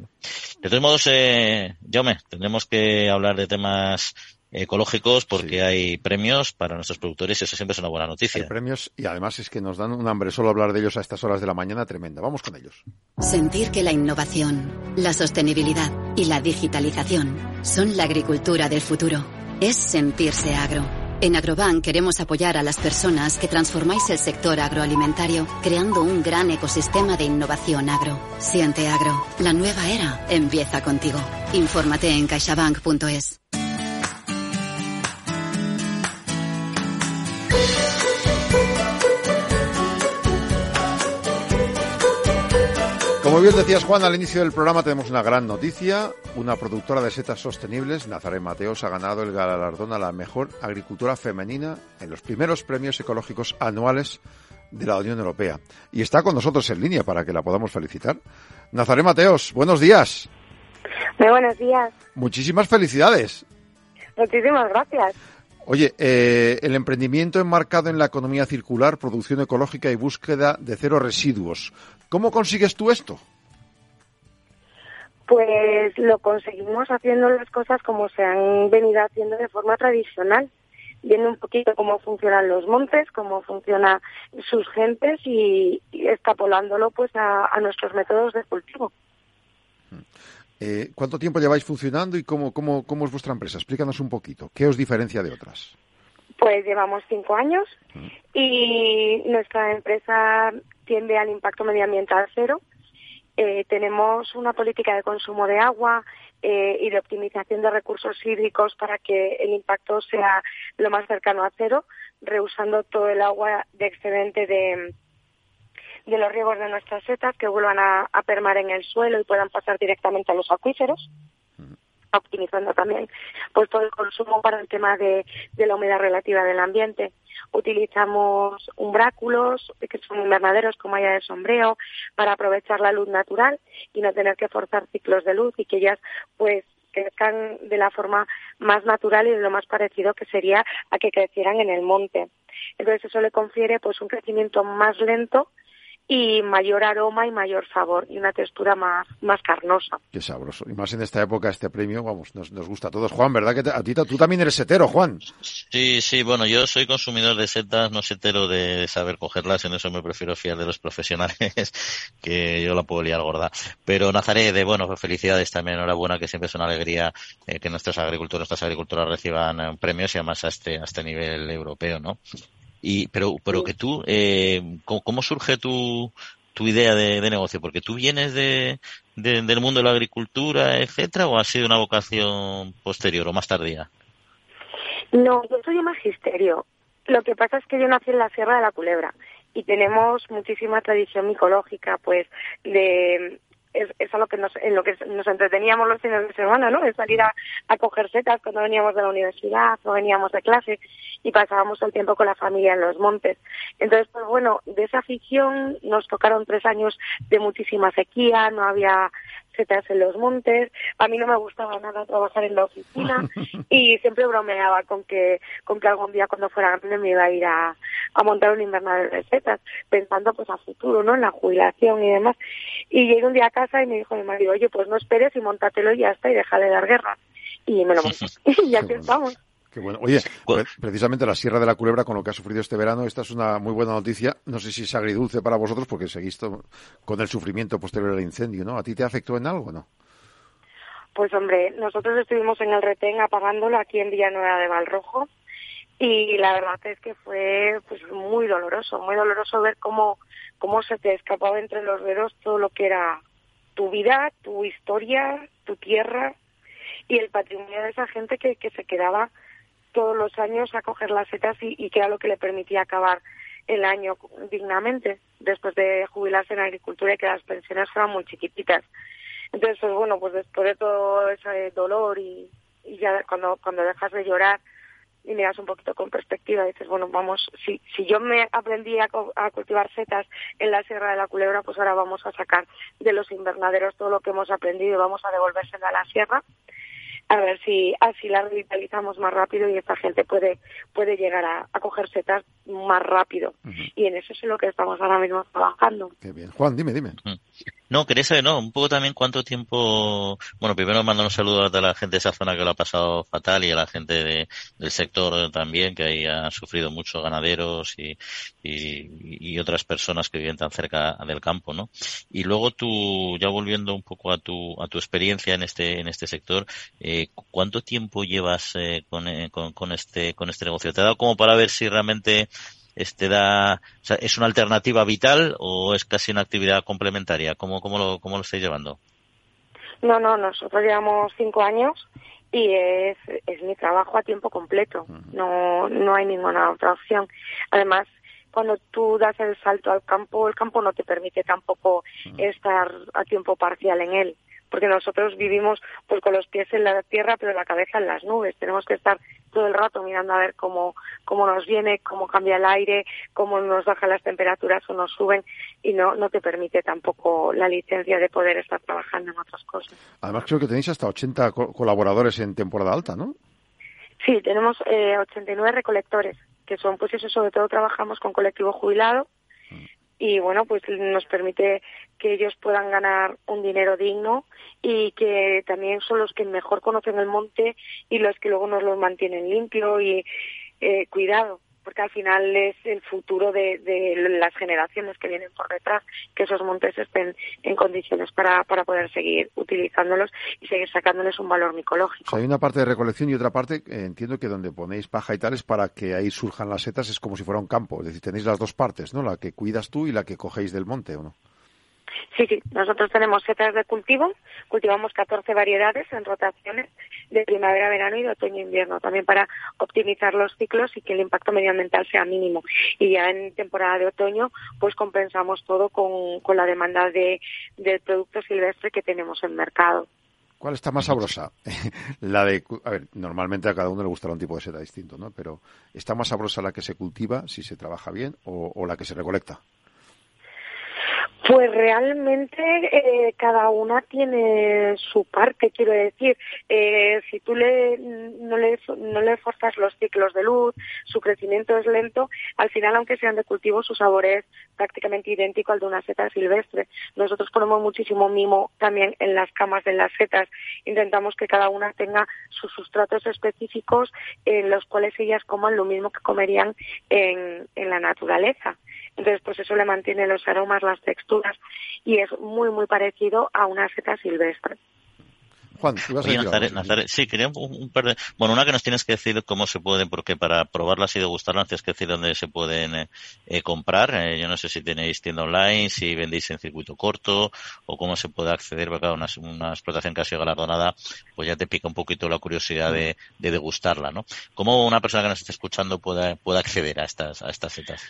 De todos modos, eh, Jaume, tendremos que hablar de temas ecológicos porque hay premios para nuestros productores y eso siempre es una buena noticia. Hay premios y además es que nos dan un hambre solo hablar de ellos a estas horas de la mañana tremenda. Vamos con ellos. Sentir que la innovación, la sostenibilidad y la digitalización son la agricultura del futuro. Es sentirse agro. En Agrobank queremos apoyar a las personas que transformáis el sector agroalimentario creando un gran ecosistema de innovación agro. Siente agro. La nueva era empieza contigo. Infórmate en caixabank.es. Como bien decías Juan, al inicio del programa tenemos una gran noticia. Una productora de setas sostenibles, Nazaret Mateos, ha ganado el galardón a la mejor agricultura femenina en los primeros premios ecológicos anuales de la Unión Europea. Y está con nosotros en línea para que la podamos felicitar. Nazaret Mateos, buenos días. Muy buenos días. Muchísimas felicidades. Muchísimas gracias. Oye, eh, el emprendimiento enmarcado en la economía circular, producción ecológica y búsqueda de cero residuos. ¿Cómo consigues tú esto? Pues lo conseguimos haciendo las cosas como se han venido haciendo de forma tradicional, viendo un poquito cómo funcionan los montes, cómo funcionan sus gentes y, extrapolándolo pues a, nuestros métodos de cultivo. Eh, ¿Cuánto tiempo lleváis funcionando y cómo, cómo, cómo es vuestra empresa? Explícanos un poquito. ¿Qué os diferencia de otras? Pues llevamos cinco años y nuestra empresa tiende al impacto medioambiental cero. Eh, tenemos una política de consumo de agua eh, y de optimización de recursos hídricos para que el impacto sea lo más cercano a cero, reusando todo el agua de excedente de, de los riegos de nuestras setas que vuelvan a, a permar en el suelo y puedan pasar directamente a los acuíferos optimizando también pues todo el consumo para el tema de, la humedad relativa del ambiente. Utilizamos umbráculos, que son invernaderos con malla de sombreo, para aprovechar la luz natural y no tener que forzar ciclos de luz y que ellas pues crezcan de la forma más natural y de lo más parecido que sería a que crecieran en el monte. Entonces eso le confiere pues un crecimiento más lento y mayor aroma y mayor sabor y una textura más, más carnosa. Qué sabroso. Y más en esta época este premio, vamos, nos, nos gusta a todos. Juan, ¿verdad que a ti tú también eres setero, Juan? Sí, sí, bueno, yo soy consumidor de setas, no setero de saber cogerlas, en eso me prefiero fiar de los profesionales, que yo la puedo liar gorda. Pero Nazaret, de bueno, felicidades también, enhorabuena, que siempre es una alegría eh, que nuestros agricultores, nuestras agricultoras reciban eh, premios y además a este, a este nivel europeo, ¿no? Y, pero, pero que tú, eh, ¿cómo, surge tu, tu idea de, negocio? Porque tú vienes de, del mundo de la agricultura, etcétera, o ha sido una vocación posterior o más tardía? No, yo soy de magisterio. Lo que pasa es que yo nací en la Sierra de la Culebra y tenemos muchísima tradición micológica, pues, de es, es lo que nos, en lo que nos entreteníamos los fines de semana, ¿no? De salir a, a coger setas cuando veníamos de la universidad o veníamos de clase y pasábamos el tiempo con la familia en los montes. Entonces, pues bueno, de esa afición nos tocaron tres años de muchísima sequía, no había setas en los montes. A mí no me gustaba nada trabajar en la oficina y siempre bromeaba con que, con que algún día cuando fuera grande me iba a ir a, a montar un invernadero de setas, pensando pues a futuro, ¿no? En la jubilación y demás. Y llegué un día a casa y me dijo mi marido, oye, pues no esperes y montatelo y ya está y déjale dar guerra. Y me lo monté. y aquí estamos. Qué bueno. Oye, precisamente la Sierra de la Culebra, con lo que ha sufrido este verano, esta es una muy buena noticia. No sé si es agridulce para vosotros, porque seguís con el sufrimiento posterior al incendio, ¿no? ¿A ti te afectó en algo, no? Pues hombre, nosotros estuvimos en el retén apagándolo aquí en Villanueva de Valrojo y la verdad es que fue pues muy doloroso, muy doloroso ver cómo, cómo se te escapaba entre los dedos todo lo que era tu vida, tu historia, tu tierra y el patrimonio de esa gente que, que se quedaba todos los años a coger las setas y, que era lo que le permitía acabar el año dignamente después de jubilarse en agricultura y que las pensiones fueran muy chiquititas. Entonces, pues bueno, pues después de todo ese dolor y, ya cuando, cuando dejas de llorar y miras un poquito con perspectiva, dices, bueno, vamos, si, si yo me aprendí a, a, cultivar setas en la Sierra de la Culebra, pues ahora vamos a sacar de los invernaderos todo lo que hemos aprendido y vamos a devolvérselo a la sierra a ver si así la revitalizamos más rápido y esta gente puede puede llegar a, a coger setas más rápido. Y en eso es en lo que estamos ahora mismo trabajando. Qué bien. Juan, dime, dime. No, quería saber, ¿no? Un poco también cuánto tiempo... Bueno, primero mando un saludo a la gente de esa zona que lo ha pasado fatal y a la gente de, del sector también, que ahí ha sufrido mucho ganaderos y, y, y, otras personas que viven tan cerca del campo, ¿no? Y luego tú, ya volviendo un poco a tu, a tu experiencia en este, en este sector, eh, ¿cuánto tiempo llevas eh, con, eh, con, con, este, con este negocio? ¿Te ha dado como para ver si realmente este da, o sea, ¿es una alternativa vital o es casi una actividad complementaria? ¿Cómo, cómo, lo, cómo lo estáis llevando? No, no, nosotros llevamos cinco años y es, es mi trabajo a tiempo completo. No, no hay ninguna otra opción. Además, cuando tú das el salto al campo, el campo no te permite tampoco estar a tiempo parcial en él porque nosotros vivimos pues con los pies en la tierra pero la cabeza en las nubes. Tenemos que estar todo el rato mirando a ver cómo, cómo nos viene, cómo cambia el aire, cómo nos bajan las temperaturas o nos suben y no, no te permite tampoco la licencia de poder estar trabajando en otras cosas. Además creo que tenéis hasta 80 co colaboradores en temporada alta, ¿no? Sí, tenemos eh, 89 recolectores, que son pues eso, sobre todo trabajamos con colectivo jubilado y bueno, pues nos permite que ellos puedan ganar un dinero digno y que también son los que mejor conocen el monte y los que luego nos lo mantienen limpio y eh, cuidado porque al final es el futuro de, las generaciones que vienen por detrás, que esos montes estén en condiciones para, para poder seguir utilizándolos y seguir sacándoles un valor micológico. Hay una parte de recolección y otra parte, eh, entiendo que donde ponéis paja y tal es para que ahí surjan las setas, es como si fuera un campo, es decir, tenéis las dos partes, ¿no? La que cuidas tú y la que cogéis del monte, ¿o no? Sí, sí, nosotros tenemos setas de cultivo, cultivamos 14 variedades en rotaciones de primavera, verano y de otoño invierno, también para optimizar los ciclos y que el impacto medioambiental sea mínimo. Y ya en temporada de otoño, pues compensamos todo con, con la demanda de, del producto silvestre que tenemos en mercado. ¿Cuál está más sabrosa? la de, a ver, normalmente a cada uno le gustará un tipo de seta distinto, ¿no? Pero ¿está más sabrosa la que se cultiva, si se trabaja bien, o la que se recolecta? Pues realmente eh, cada una tiene su parte, quiero decir. Eh, si tú le, no, le, no le forzas los ciclos de luz, su crecimiento es lento, al final, aunque sean de cultivo, su sabor es prácticamente idéntico al de una seta silvestre. Nosotros ponemos muchísimo mimo también en las camas de las setas. Intentamos que cada una tenga sus sustratos específicos en los cuales ellas coman lo mismo que comerían en, en la naturaleza. Entonces, pues eso le mantiene los aromas, las texturas y es muy, muy parecido a una seta silvestre. Juan, Oye, Nazaret, algo, sí. Quería un, un par de... Bueno, una que nos tienes que decir cómo se pueden, porque para probarlas y degustarlas tienes que decir dónde se pueden eh, eh, comprar. Eh, yo no sé si tenéis tienda online, si vendéis en circuito corto o cómo se puede acceder, porque claro, una, una explotación que ha sido galardonada, pues ya te pica un poquito la curiosidad de, de degustarla, ¿no? ¿Cómo una persona que nos esté escuchando puede, puede acceder a estas, a estas setas?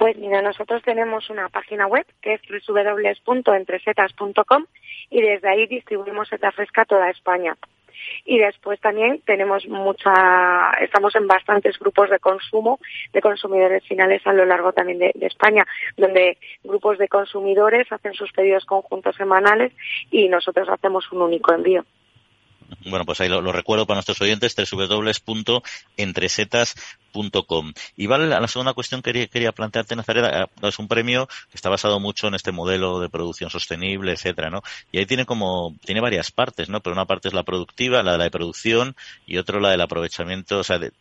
Pues mira, nosotros tenemos una página web que es www.entresetas.com y desde ahí distribuimos seta fresca a toda España. Y después también tenemos mucha, estamos en bastantes grupos de consumo de consumidores finales a lo largo también de, de España, donde grupos de consumidores hacen sus pedidos conjuntos semanales y nosotros hacemos un único envío. Bueno, pues ahí lo, recuerdo para nuestros oyentes, www.entresetas.com. Y vale, la segunda cuestión que quería, plantearte, Nazaret, eh, es un premio que está basado mucho en este modelo de producción sostenible, etcétera, ¿no? Y ahí tiene como, tiene varias partes, ¿no? Pero una parte es la productiva, la de la producción, y otro la del aprovechamiento, o sea, de,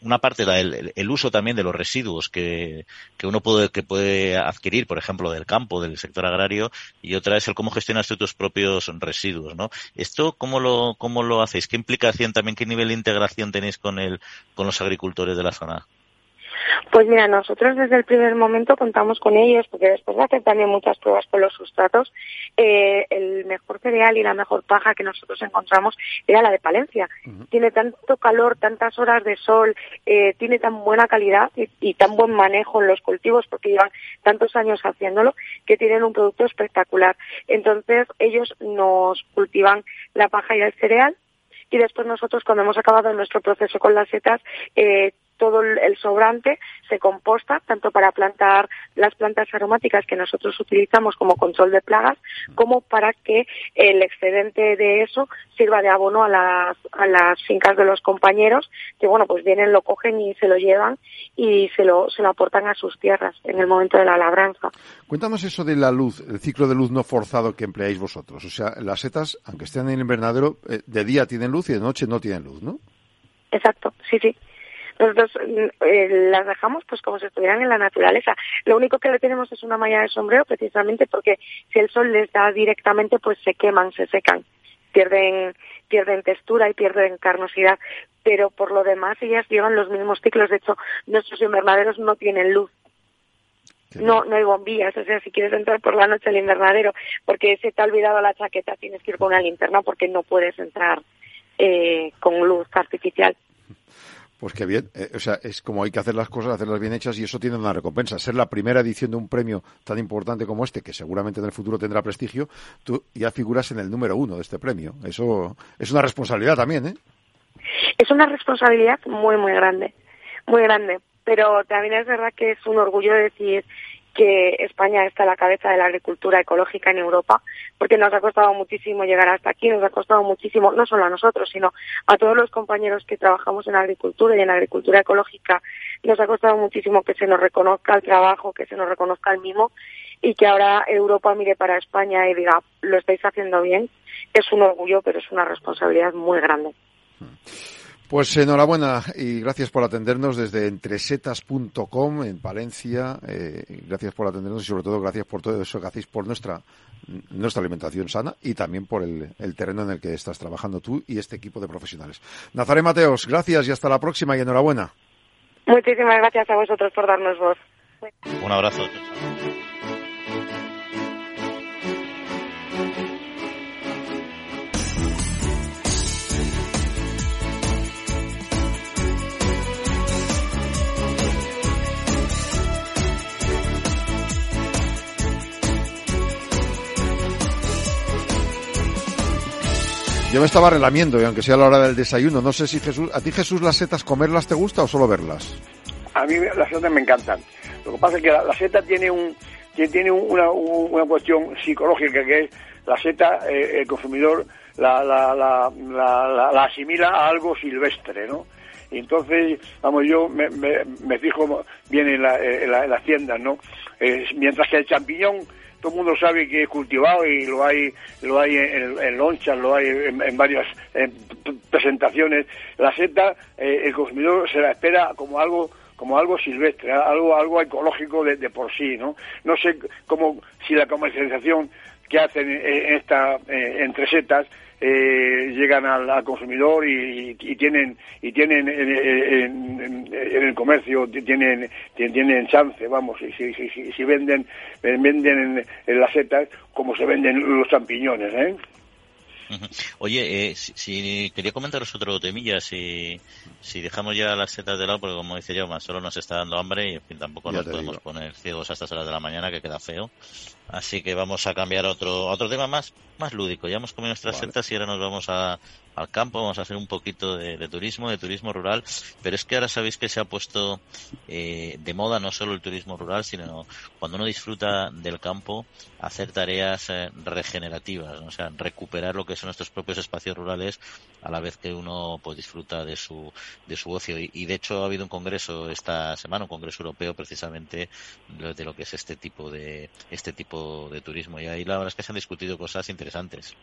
una parte el, el, uso también de los residuos que, que uno puede, que puede adquirir, por ejemplo, del campo, del sector agrario, y otra es el cómo gestionas tú tus propios residuos, ¿no? Esto, ¿cómo lo, cómo lo hacéis? ¿Qué implicación también, qué nivel de integración tenéis con el, con los agricultores de la zona? Pues mira, nosotros desde el primer momento contamos con ellos, porque después de hacer también muchas pruebas con los sustratos, eh, el mejor cereal y la mejor paja que nosotros encontramos era la de Palencia. Tiene tanto calor, tantas horas de sol, eh, tiene tan buena calidad y, y tan buen manejo en los cultivos, porque llevan tantos años haciéndolo, que tienen un producto espectacular. Entonces, ellos nos cultivan la paja y el cereal, y después nosotros cuando hemos acabado nuestro proceso con las setas eh, todo el sobrante se composta tanto para plantar las plantas aromáticas que nosotros utilizamos como control de plagas como para que el excedente de eso sirva de abono a las, a las fincas de los compañeros que bueno pues vienen lo cogen y se lo llevan y se lo, se lo aportan a sus tierras en el momento de la labranza. Cuéntanos eso de la luz, el ciclo de luz no forzado que empleáis vosotros. O sea, las setas, aunque estén en el invernadero, eh, de día tienen luz y de noche no tienen luz, ¿no? Exacto, sí, sí. Nosotros eh, las dejamos pues como si estuvieran en la naturaleza. Lo único que le tenemos es una malla de sombrero precisamente porque si el sol les da directamente pues se queman, se secan, pierden pierden textura y pierden carnosidad, pero por lo demás ellas llevan los mismos ciclos. De hecho, nuestros invernaderos no tienen luz. No, no hay bombillas, o sea, si quieres entrar por la noche al invernadero porque se te ha olvidado la chaqueta, tienes que ir con una linterna porque no puedes entrar eh, con luz artificial. Pues qué bien, eh, o sea, es como hay que hacer las cosas, hacerlas bien hechas y eso tiene una recompensa. Ser la primera edición de un premio tan importante como este, que seguramente en el futuro tendrá prestigio, tú ya figuras en el número uno de este premio. Eso es una responsabilidad también, ¿eh? Es una responsabilidad muy, muy grande, muy grande. Pero también es verdad que es un orgullo decir que España está a la cabeza de la agricultura ecológica en Europa, porque nos ha costado muchísimo llegar hasta aquí, nos ha costado muchísimo, no solo a nosotros, sino a todos los compañeros que trabajamos en agricultura y en agricultura ecológica, nos ha costado muchísimo que se nos reconozca el trabajo, que se nos reconozca el mismo y que ahora Europa mire para España y diga, lo estáis haciendo bien. Es un orgullo, pero es una responsabilidad muy grande. Pues enhorabuena y gracias por atendernos desde entresetas.com en Palencia. Eh, gracias por atendernos y sobre todo gracias por todo eso que hacéis por nuestra, nuestra alimentación sana y también por el, el terreno en el que estás trabajando tú y este equipo de profesionales. Nazaré Mateos, gracias y hasta la próxima y enhorabuena. Muchísimas gracias a vosotros por darnos voz. Un abrazo. Yo me estaba relamiendo, y aunque sea la hora del desayuno, no sé si Jesús, ¿a ti Jesús las setas comerlas te gusta o solo verlas? A mí las setas me encantan. Lo que pasa es que la, seta tiene un tiene una, una cuestión psicológica que es la seta, eh, el consumidor la, la, la, la, la asimila a algo silvestre, ¿no? Y entonces, vamos, yo me, me, fijo bien en, la, en, en las tiendas, ¿no? Eh, mientras que el champiñón todo el mundo sabe que es cultivado y lo hay lo hay en, lonchas, lo hay en, varias en presentaciones. La seta, eh, el consumidor se la espera como algo como algo silvestre, algo algo ecológico de, por sí, ¿no? No sé cómo si la comercialización que hacen en esta eh, entre setas eh, llegan al, al consumidor y, y, tienen y tienen en, en, en, el comercio tienen tienen chance vamos si, si, si, si venden venden en, las setas como se venden los champiñones ¿eh? Oye, eh, si, si, quería comentaros otro temilla, si, si dejamos ya las setas de lado, porque como dice yo, solo nos está dando hambre y en fin, tampoco ya nos podemos digo. poner ciegos a estas horas de la mañana, que queda feo. Así que vamos a cambiar a otro, a otro tema más, más lúdico. Ya hemos comido nuestras vale. setas y ahora nos vamos a, al campo, vamos a hacer un poquito de, de, turismo, de turismo rural, pero es que ahora sabéis que se ha puesto eh, de moda no solo el turismo rural, sino cuando uno disfruta del campo, hacer tareas eh, regenerativas, ¿no? o sea, recuperar lo que son nuestros propios espacios rurales a la vez que uno pues disfruta de su, de su ocio. Y, y de hecho ha habido un congreso esta semana, un congreso europeo precisamente de, de lo que es este tipo de, este tipo de turismo. Y ahí la verdad es que se han discutido cosas interesantes.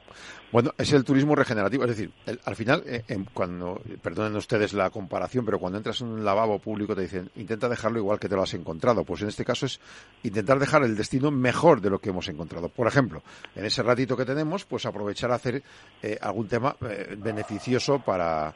Bueno, es el turismo regenerativo, es decir, al final, eh, eh, cuando, perdonen ustedes la comparación, pero cuando entras en un lavabo público te dicen, intenta dejarlo igual que te lo has encontrado. Pues en este caso es intentar dejar el destino mejor de lo que hemos encontrado. Por ejemplo, en ese ratito que tenemos, pues aprovechar a hacer eh, algún tema eh, beneficioso para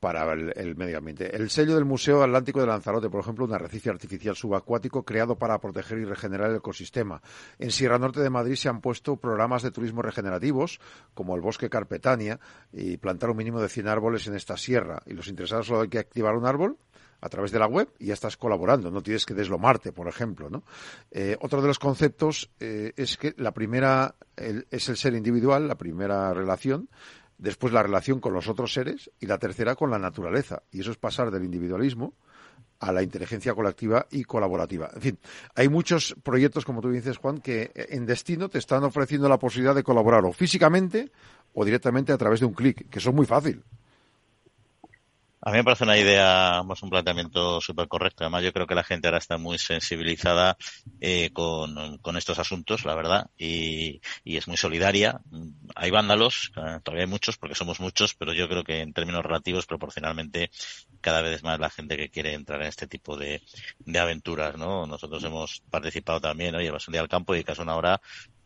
para el, medio ambiente. El sello del Museo Atlántico de Lanzarote, por ejemplo, un arrecife artificial subacuático creado para proteger y regenerar el ecosistema. En Sierra Norte de Madrid se han puesto programas de turismo regenerativos, como el Bosque Carpetania, y plantar un mínimo de 100 árboles en esta sierra. Y los interesados solo hay que activar un árbol a través de la web y ya estás colaborando, no tienes que deslomarte, por ejemplo. ¿no? Eh, otro de los conceptos eh, es que la primera es el ser individual, la primera relación, después la relación con los otros seres y la tercera con la naturaleza. Y eso es pasar del individualismo a la inteligencia colectiva y colaborativa. En fin, hay muchos proyectos, como tú dices, Juan, que en destino te están ofreciendo la posibilidad de colaborar o físicamente o directamente a través de un clic, que es muy fácil. A mí me parece una idea, más un planteamiento súper correcto. Además, yo creo que la gente ahora está muy sensibilizada eh, con, con, estos asuntos, la verdad, y, y, es muy solidaria. Hay vándalos, eh, todavía hay muchos, porque somos muchos, pero yo creo que en términos relativos, proporcionalmente, cada vez es más la gente que quiere entrar en este tipo de, de aventuras, ¿no? Nosotros hemos participado también, oye, vas un día al campo y casi una hora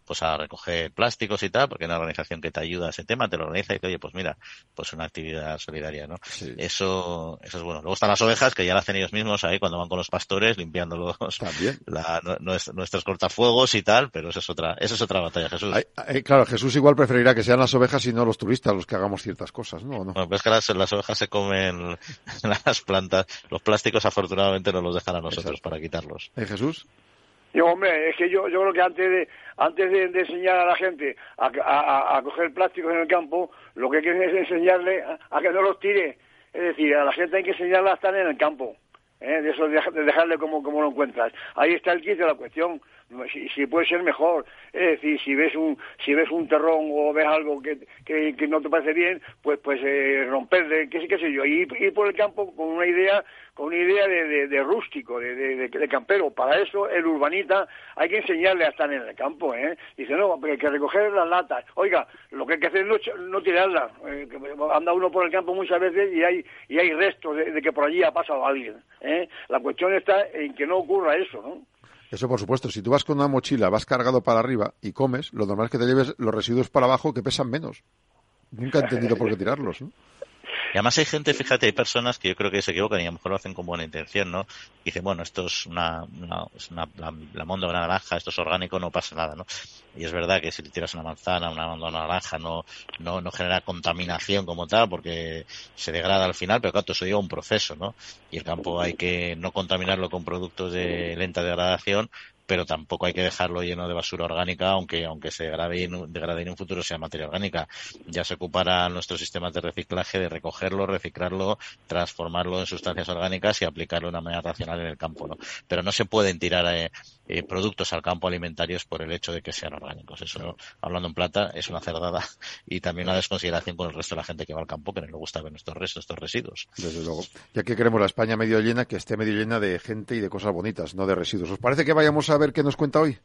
pues a recoger plásticos y tal, porque hay una organización que te ayuda a ese tema, te lo organiza y dice, oye, pues mira, pues una actividad solidaria, ¿no? Eso, eso es bueno. Luego están las ovejas, que ya lo hacen ellos mismos ahí cuando van con los pastores, limpiando los, la, nuestros cortafuegos y tal, pero eso es otra, eso es otra batalla, Jesús. claro, Jesús igual preferirá que sean las ovejas y no los turistas los que hagamos ciertas cosas, ¿no? Bueno, pues que las, las, ovejas se comen las plantas, los plásticos afortunadamente no los dejan a nosotros para quitarlos. ¿Eh, Jesús? Yo, hombre, es que yo, yo creo que antes de antes de, enseñar a la gente a, a, coger plásticos en el campo, lo que hay es enseñarle a, que no los tire. Es decir, a la gente hay que enseñarle a estar en el campo. ¿eh? De eso de, dejarle como, como lo encuentras. Ahí está el kit de la cuestión si, si, puede ser mejor. Es decir, si ves un si ves un terrón o ves algo que, que, que no te parece bien, pues pues eh, romperle, qué, qué sé yo, y ir por el campo con una idea con una idea de, de, rústico, de, de, campero. Para eso el urbanita hay que enseñarle a estar en el campo. ¿eh? Dice, no, hay que recoger las latas. Oiga, lo que hay que hacer es no, tirarlas. Eh, anda uno por el campo muchas veces y hay, y hay restos de, que por allí ha pasado alguien. ¿eh? La cuestión está en que no ocurra eso, ¿no? Eso por supuesto, si tú vas con una mochila, vas cargado para arriba y comes, lo normal es que te lleves los residuos para abajo que pesan menos. Nunca he entendido por qué tirarlos. ¿no? Y además hay gente, fíjate, hay personas que yo creo que se equivocan y a lo mejor lo hacen con buena intención, ¿no? Y dicen, bueno, esto es una, una, una la, la una naranja, esto es orgánico, no pasa nada, ¿no? Y es verdad que si le tiras una manzana, una una naranja, no, no, no genera contaminación como tal, porque se degrada al final, pero claro, eso lleva un proceso, ¿no? Y el campo hay que no contaminarlo con productos de lenta degradación, pero tampoco hay que dejarlo lleno de basura orgánica, aunque, aunque se degrade, degrade en un futuro sea materia orgánica. Ya se ocupará nuestros sistemas de reciclaje de recogerlo, reciclarlo, transformarlo en sustancias orgánicas y aplicarlo de una manera racional en el campo, ¿no? Pero no se pueden tirar eh, eh, productos al campo alimentarios por el hecho de que sean orgánicos. Eso, hablando en plata, es una cerdada y también una desconsideración con el resto de la gente que va al campo que no le gusta ver estos restos, estos residuos. Desde luego. Ya que queremos la España medio llena, que esté medio llena de gente y de cosas bonitas, no de residuos. ¿Os parece que vayamos a ver qué nos cuenta hoy?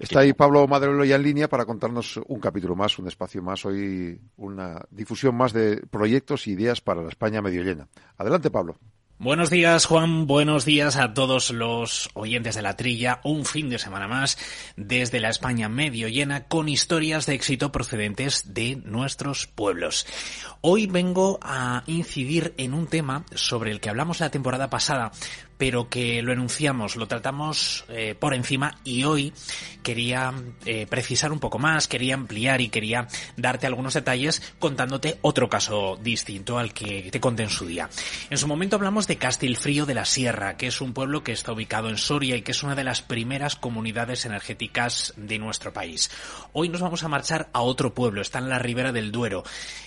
Está ahí Pablo Madrelo ya en línea para contarnos un capítulo más, un espacio más, hoy una difusión más de proyectos y ideas para la España medio llena. Adelante, Pablo. Buenos días, Juan. Buenos días a todos los oyentes de la trilla. Un fin de semana más desde la España medio llena con historias de éxito procedentes de nuestros pueblos. Hoy vengo a incidir en un tema sobre el que hablamos la temporada pasada, pero que lo enunciamos, lo tratamos eh, por encima y hoy quería eh, precisar un poco más, quería ampliar y quería darte algunos detalles contándote otro caso distinto al que te conté en su día. En su momento hablamos de Castilfrío de la Sierra, que es un pueblo que está ubicado en Soria y que es una de las primeras comunidades energéticas de nuestro país. Hoy nos vamos a marchar a otro pueblo, está en la ribera del Duero.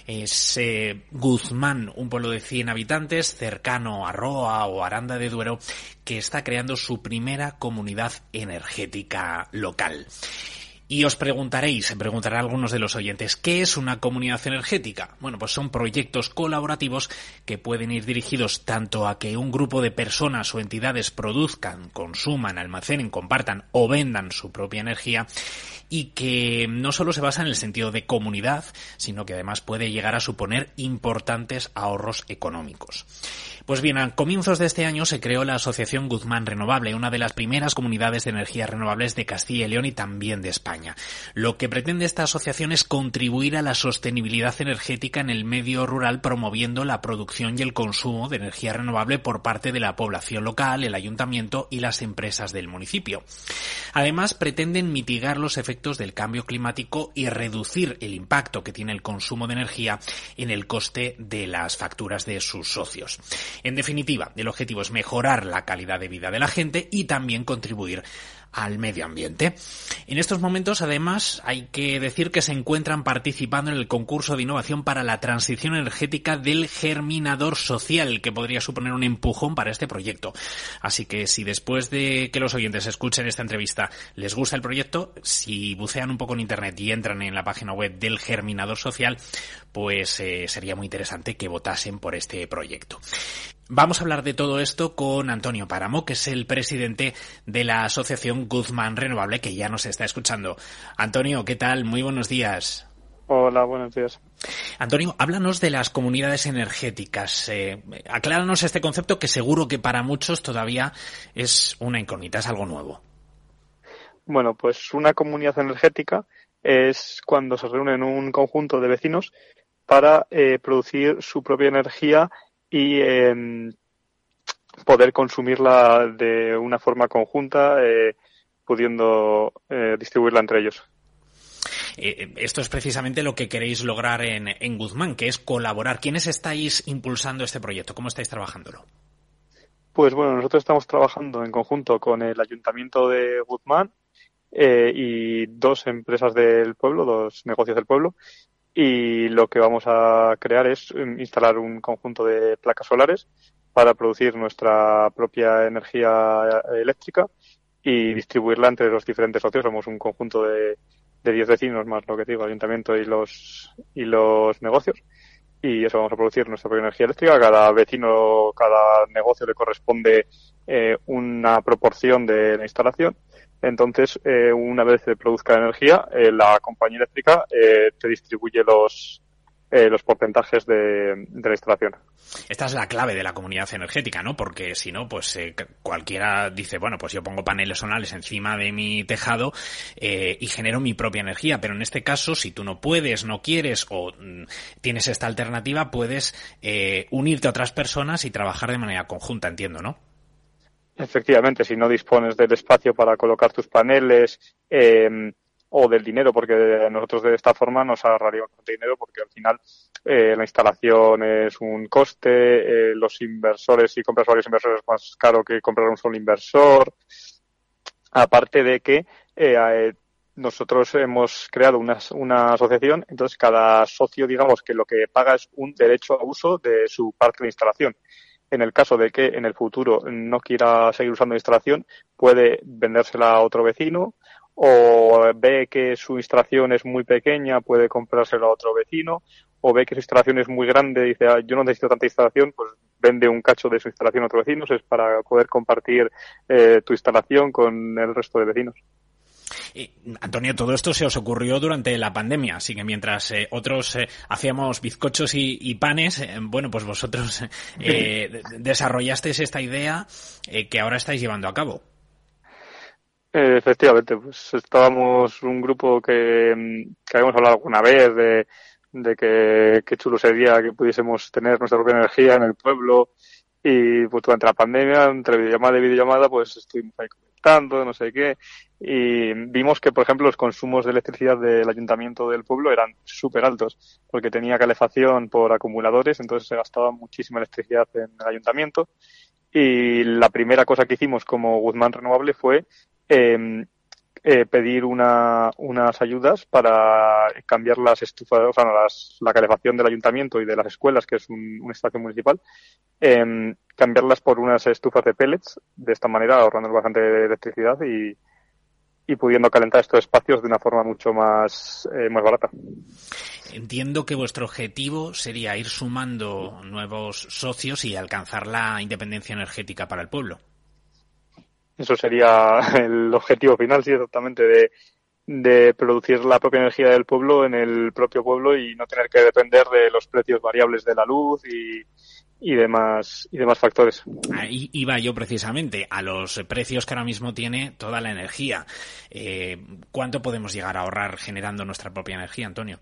Es eh, Guzmán, un pueblo de 100 habitantes cercano a Roa o Aranda de Duero, que está creando su primera comunidad energética local. Y os preguntaréis, se preguntarán algunos de los oyentes, ¿qué es una comunidad energética? Bueno, pues son proyectos colaborativos que pueden ir dirigidos tanto a que un grupo de personas o entidades produzcan, consuman, almacenen, compartan o vendan su propia energía y que no solo se basa en el sentido de comunidad, sino que además puede llegar a suponer importantes ahorros económicos. Pues bien, a comienzos de este año se creó la Asociación Guzmán Renovable, una de las primeras comunidades de energías renovables de Castilla y León y también de España. Lo que pretende esta asociación es contribuir a la sostenibilidad energética en el medio rural promoviendo la producción y el consumo de energía renovable por parte de la población local, el ayuntamiento y las empresas del municipio. Además, pretenden mitigar los efectos del cambio climático y reducir el impacto que tiene el consumo de energía en el coste de las facturas de sus socios. En definitiva, el objetivo es mejorar la calidad de vida de la gente y también contribuir al medio ambiente. En estos momentos, además, hay que decir que se encuentran participando en el concurso de innovación para la transición energética del germinador social, que podría suponer un empujón para este proyecto. Así que si después de que los oyentes escuchen esta entrevista les gusta el proyecto, si bucean un poco en Internet y entran en la página web del germinador social, pues eh, sería muy interesante que votasen por este proyecto. Vamos a hablar de todo esto con Antonio Páramo, que es el presidente de la Asociación Guzmán Renovable, que ya nos está escuchando. Antonio, ¿qué tal? Muy buenos días. Hola, buenos días. Antonio, háblanos de las comunidades energéticas. Eh, acláranos este concepto que seguro que para muchos todavía es una incógnita, es algo nuevo. Bueno, pues una comunidad energética es cuando se reúnen un conjunto de vecinos para eh, producir su propia energía y em, poder consumirla de una forma conjunta, eh, pudiendo eh, distribuirla entre ellos. Eh, esto es precisamente lo que queréis lograr en, en, Guzmán, que es colaborar. ¿Quiénes estáis impulsando este proyecto? ¿Cómo estáis trabajándolo? Pues bueno, nosotros estamos trabajando en conjunto con el Ayuntamiento de Guzmán eh, y dos empresas del pueblo, dos negocios del pueblo, y lo que vamos a crear es em, instalar un conjunto de placas solares para producir nuestra propia energía eléctrica y distribuirla entre los diferentes socios. Somos un conjunto de, de 10 vecinos más lo que digo, ayuntamiento y los, y los negocios. Y eso vamos a producir nuestra propia energía eléctrica. Cada vecino, cada negocio le corresponde eh, una proporción de la instalación entonces, eh, una vez se produzca energía, eh, la compañía eléctrica eh, te distribuye los, eh, los porcentajes de, de, la instalación. Esta es la clave de la comunidad energética, ¿no? Porque si no, pues eh, cualquiera dice, bueno, pues yo pongo paneles solares encima de mi tejado eh, y genero mi propia energía. Pero en este caso, si tú no puedes, no quieres o mm, tienes esta alternativa, puedes eh, unirte a otras personas y trabajar de manera conjunta, entiendo, ¿no? Efectivamente, si no dispones del espacio para colocar tus paneles eh, o del dinero, porque nosotros de esta forma nos ahorraríamos dinero, porque al final eh, la instalación es un coste, eh, los inversores, si compras varios inversores es más caro que comprar un solo inversor. Aparte de que eh, nosotros hemos creado una, una, asociación, entonces cada socio, digamos, que lo que paga es un derecho a uso de su parte de instalación en el caso de que en el futuro no quiera seguir usando la instalación, puede vendérsela a otro vecino o ve que su instalación es muy pequeña, puede comprársela a otro vecino o ve que su instalación es muy grande y dice, ah, yo no necesito tanta instalación, pues vende un cacho de su instalación a otro vecino, es para poder compartir eh, tu instalación con el resto de vecinos. Eh, Antonio, todo esto se os ocurrió durante la pandemia, así que mientras eh, otros eh, hacíamos bizcochos y, y panes, eh, bueno, pues vosotros eh, desarrollasteis esta idea que ahora estáis llevando a cabo. Efectivamente, pues estábamos un grupo que, que habíamos hablado alguna vez de, de que qué chulo sería que pudiésemos tener nuestra propia energía en el pueblo y pues durante la pandemia, entre videollamada y videollamada, pues estuvimos ahí comentando, no sé qué, y vimos que, por ejemplo, los consumos de electricidad del ayuntamiento del pueblo eran súper altos, porque tenía calefacción por acumuladores, entonces se gastaba muchísima electricidad en el ayuntamiento. Y la primera cosa que hicimos como Guzmán Renovable fue eh, eh, pedir una, unas ayudas para cambiar las estufas, o sea, las, la calefacción del ayuntamiento y de las escuelas, que es un, una estación municipal, eh, cambiarlas por unas estufas de pellets, de esta manera ahorrando bastante electricidad y, y pudiendo calentar estos espacios de una forma mucho más, eh, más barata. Entiendo que vuestro objetivo sería ir sumando nuevos socios y alcanzar la independencia energética para el pueblo. Eso sería el objetivo final, sí, exactamente, de, de producir la propia energía del pueblo en el propio pueblo y no tener que depender de los precios variables de la luz y, y demás y demás factores. Ahí iba yo precisamente a los precios que ahora mismo tiene toda la energía. Eh, ¿Cuánto podemos llegar a ahorrar generando nuestra propia energía, Antonio?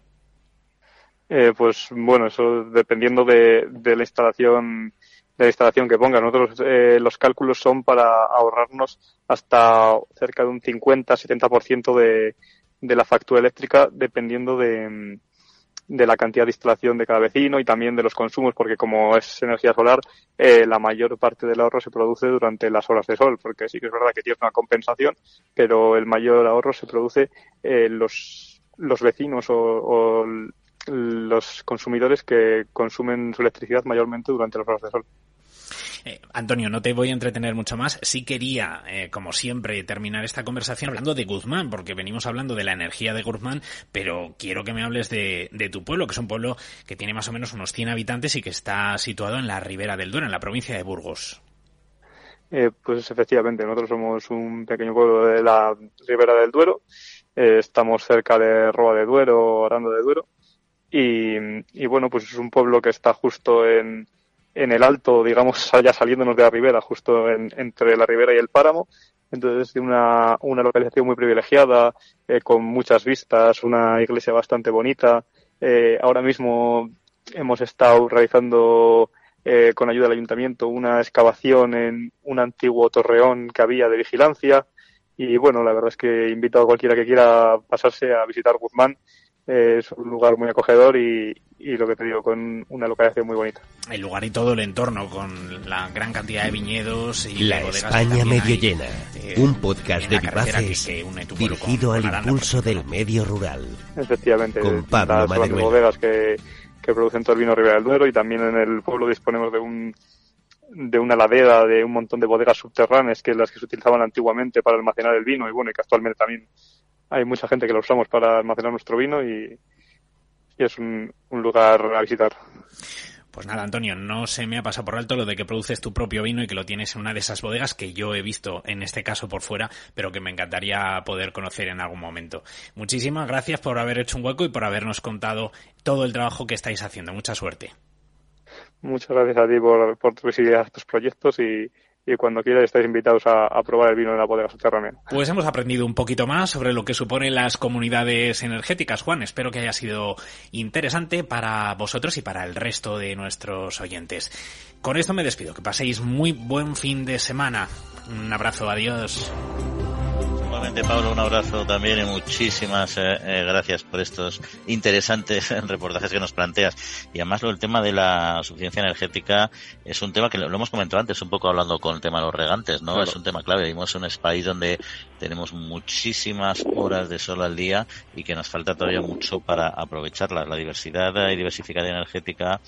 Eh, pues bueno, eso dependiendo de, de, la instalación de la instalación que ponga. Nosotros eh, los cálculos son para ahorrarnos hasta cerca de un 50-70% de, de la factura eléctrica, dependiendo de, de la cantidad de instalación de cada vecino y también de los consumos, porque como es energía solar, eh, la mayor parte del ahorro se produce durante las horas de sol, porque sí que es verdad que tiene una compensación, pero el mayor ahorro se produce eh, los, los vecinos o, o los consumidores que consumen su electricidad mayormente durante las horas de sol. Eh, Antonio, no te voy a entretener mucho más. Sí quería, eh, como siempre, terminar esta conversación hablando de Guzmán, porque venimos hablando de la energía de Guzmán, pero quiero que me hables de, tu pueblo, que es un pueblo que tiene más o menos unos 100 habitantes y que está situado en la ribera del Duero, en la provincia de Burgos. Eh, pues efectivamente, nosotros somos un pequeño pueblo de la ribera del Duero. Eh, estamos cerca de Roa de Duero, Arando de Duero. Y bueno, pues es un pueblo que está justo en, en el alto, digamos, ya saliéndonos de la ribera, justo en, entre la ribera y el páramo. Entonces, una, una localización muy privilegiada, eh, con muchas vistas, una iglesia bastante bonita. Eh, ahora mismo hemos estado realizando, eh, con ayuda del ayuntamiento, una excavación en un antiguo torreón que había de vigilancia. Y bueno, la verdad es que invito a cualquiera que quiera pasarse a visitar Guzmán es un lugar muy acogedor y, y, lo que te digo, con una localización muy bonita. El lugar y todo el entorno, con la gran cantidad de viñedos y La España medio llena, eh, un podcast de Vivaces dirigido al impulso del medio rural. Efectivamente, con Pablo las bodegas que, que producen todo el vino Ribera del Duero y también en el pueblo disponemos de un de una ladera, de un montón de bodegas subterráneas que es las que se utilizaban antiguamente para almacenar el vino y bueno, y que actualmente también hay mucha gente que lo usamos para almacenar nuestro vino y, y es un, un, lugar a visitar. Pues nada, Antonio, no se me ha pasado por alto lo de que produces tu propio vino y que lo tienes en una de esas bodegas que yo he visto, en este caso por fuera, pero que me encantaría poder conocer en algún momento. Muchísimas gracias por haber hecho un hueco y por habernos contado todo el trabajo que estáis haciendo. Mucha suerte. Muchas gracias a ti por, por tu visibilidad a estos proyectos y, y cuando quieras estáis invitados a, probar el vino en la bodega subterránea. Pues hemos aprendido un poquito más sobre lo que suponen las comunidades energéticas, Juan. Espero que haya sido interesante para vosotros y para el resto de nuestros oyentes. Con esto me despido. Que paséis muy buen fin de semana. Un abrazo, adiós. Igualmente, Pablo, un abrazo también y muchísimas eh, eh, gracias por estos interesantes reportajes que nos planteas. Y además, lo, el tema de la suficiencia energética es un tema que lo, lo, hemos comentado antes, un poco hablando con el tema de los regantes, ¿no? Claro. Es un tema clave. Vivimos en un país donde tenemos muchísimas horas de sol al día y que nos falta todavía mucho para aprovecharlas. La diversidad y diversificación energética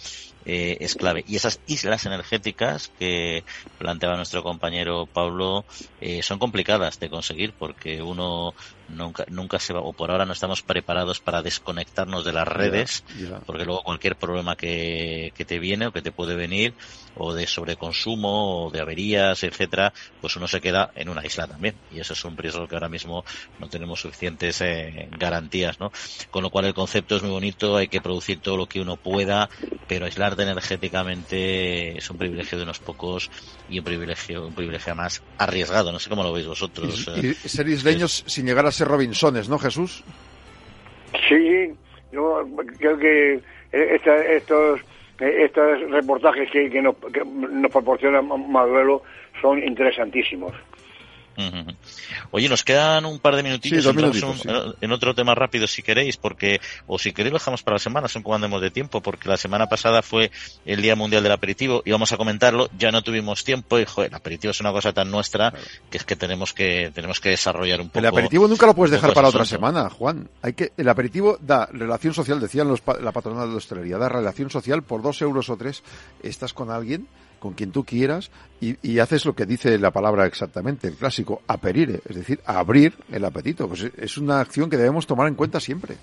eh, es clave. Y esas islas energéticas que planteaba nuestro compañero Pablo eh, son complicadas de conseguir porque uno nunca, nunca se va, o por ahora no estamos preparados para desconectarnos de las redes, yeah, yeah. porque luego cualquier problema que, que te viene o que te puede venir, o de sobreconsumo, o de averías, etcétera, pues uno se queda en una isla también. Y eso es un riesgo que ahora mismo no tenemos suficientes eh, garantías, ¿no? Con lo cual el concepto es muy bonito, hay que producir todo lo que uno pueda, pero aislarte energéticamente es un privilegio de unos pocos y un privilegio, un privilegio más arriesgado. No sé cómo lo veis vosotros. Y, y ser isleños es... sin llegar a ser Robinsones, ¿no, Jesús? Sí, yo creo que esta, estos estos reportajes que, que, nos, que nos proporciona Maduelo son interesantísimos. Oye, nos quedan un par de sí, minutitos, un, sí. en otro tema rápido si queréis, porque, o si queréis lo dejamos para la semana, son cuando hemos de tiempo, porque la semana pasada fue el Día Mundial del Aperitivo y vamos a comentarlo, ya no tuvimos tiempo y, joder, el aperitivo es una cosa tan nuestra claro. que es que tenemos que, tenemos que desarrollar un poco. El aperitivo nunca lo puedes dejar para otra semana, Juan. Hay que, el aperitivo da relación social, decían los, la patronal de la hostelería, da relación social por dos euros o tres, estás con alguien con quien tú quieras y, y, haces lo que dice la palabra exactamente, el clásico, aperire, es decir, abrir el apetito. Pues es una acción que debemos tomar en cuenta siempre.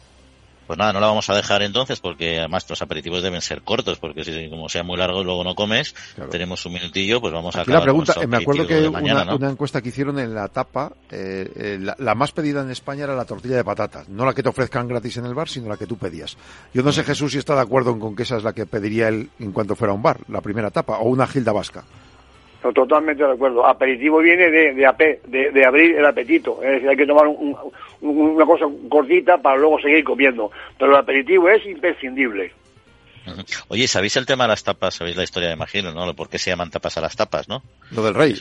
Pues nada, no la vamos a dejar entonces porque además los aperitivos deben ser cortos porque si como sea muy largo luego no comes, tenemos un minutillo, pues vamos a Aquí la pregunta, me acuerdo que una, una, encuesta que hicieron en la tapa, eh, eh, la, la, más pedida en España era la tortilla de patatas, no la que te ofrezcan gratis en el bar, sino la que tú pedías. Yo no sé Jesús si está de acuerdo con que esa es la que pediría él en cuanto fuera a un bar, la primera tapa, o una gilda vasca. Totalmente de acuerdo. Aperitivo viene de, de, de, de abrir el apetito. Es decir, hay que tomar un, una cosa cortita para luego seguir comiendo. Pero el aperitivo es imprescindible. Oye, ¿sabéis el tema de las tapas? ¿Sabéis la historia, de imagino, no? ¿Por qué se llaman tapas a las tapas, no? Lo del rey.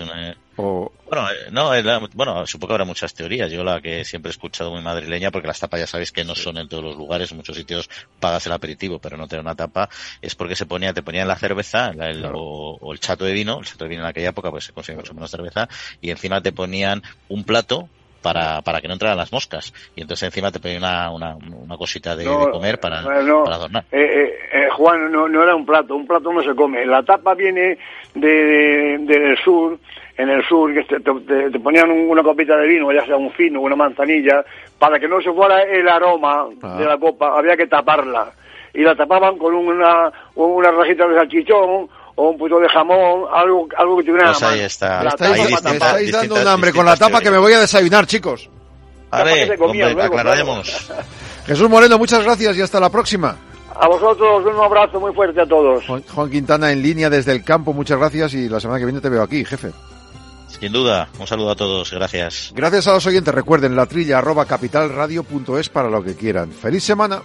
Bueno, eh, no, bueno, supongo que habrá muchas teorías. Yo la que siempre he escuchado muy madrileña, porque las tapas ya sabéis que no son en todos los lugares, en muchos sitios pagas el aperitivo, pero no tener una tapa, es porque se ponía, te ponían la cerveza o, el chato de vino, el chato de vino en aquella época pues se conseguía mucho menos cerveza, y encima te ponían un plato para, para que no entraran las moscas. Y entonces encima te pedí una, una, una cosita de, comer para, para adornar. Eh, eh, eh, Juan, no, no era un plato, un plato no se come. La tapa viene de, del sur, en el sur, que te, te, ponían una copita de vino, ya sea un fino, una manzanilla, para que no se fuera el aroma ah. de la copa, había que taparla. Y la tapaban con una, una rajita de salchichón o un poquito de jamón, algo, algo que tuviera pues ahí está. estáis, dando un hambre con la tapa que me voy a desayunar, chicos. Vale, aclararemos. Jesús Moreno, muchas gracias y hasta la próxima. A vosotros un abrazo muy fuerte a todos. Juan Quintana en línea desde el campo, muchas gracias y la semana que viene te veo aquí, jefe. Sin duda, un saludo a todos, gracias. Gracias a los oyentes, recuerden la trilla arroba capitalradio.es para lo que quieran. ¡Feliz semana!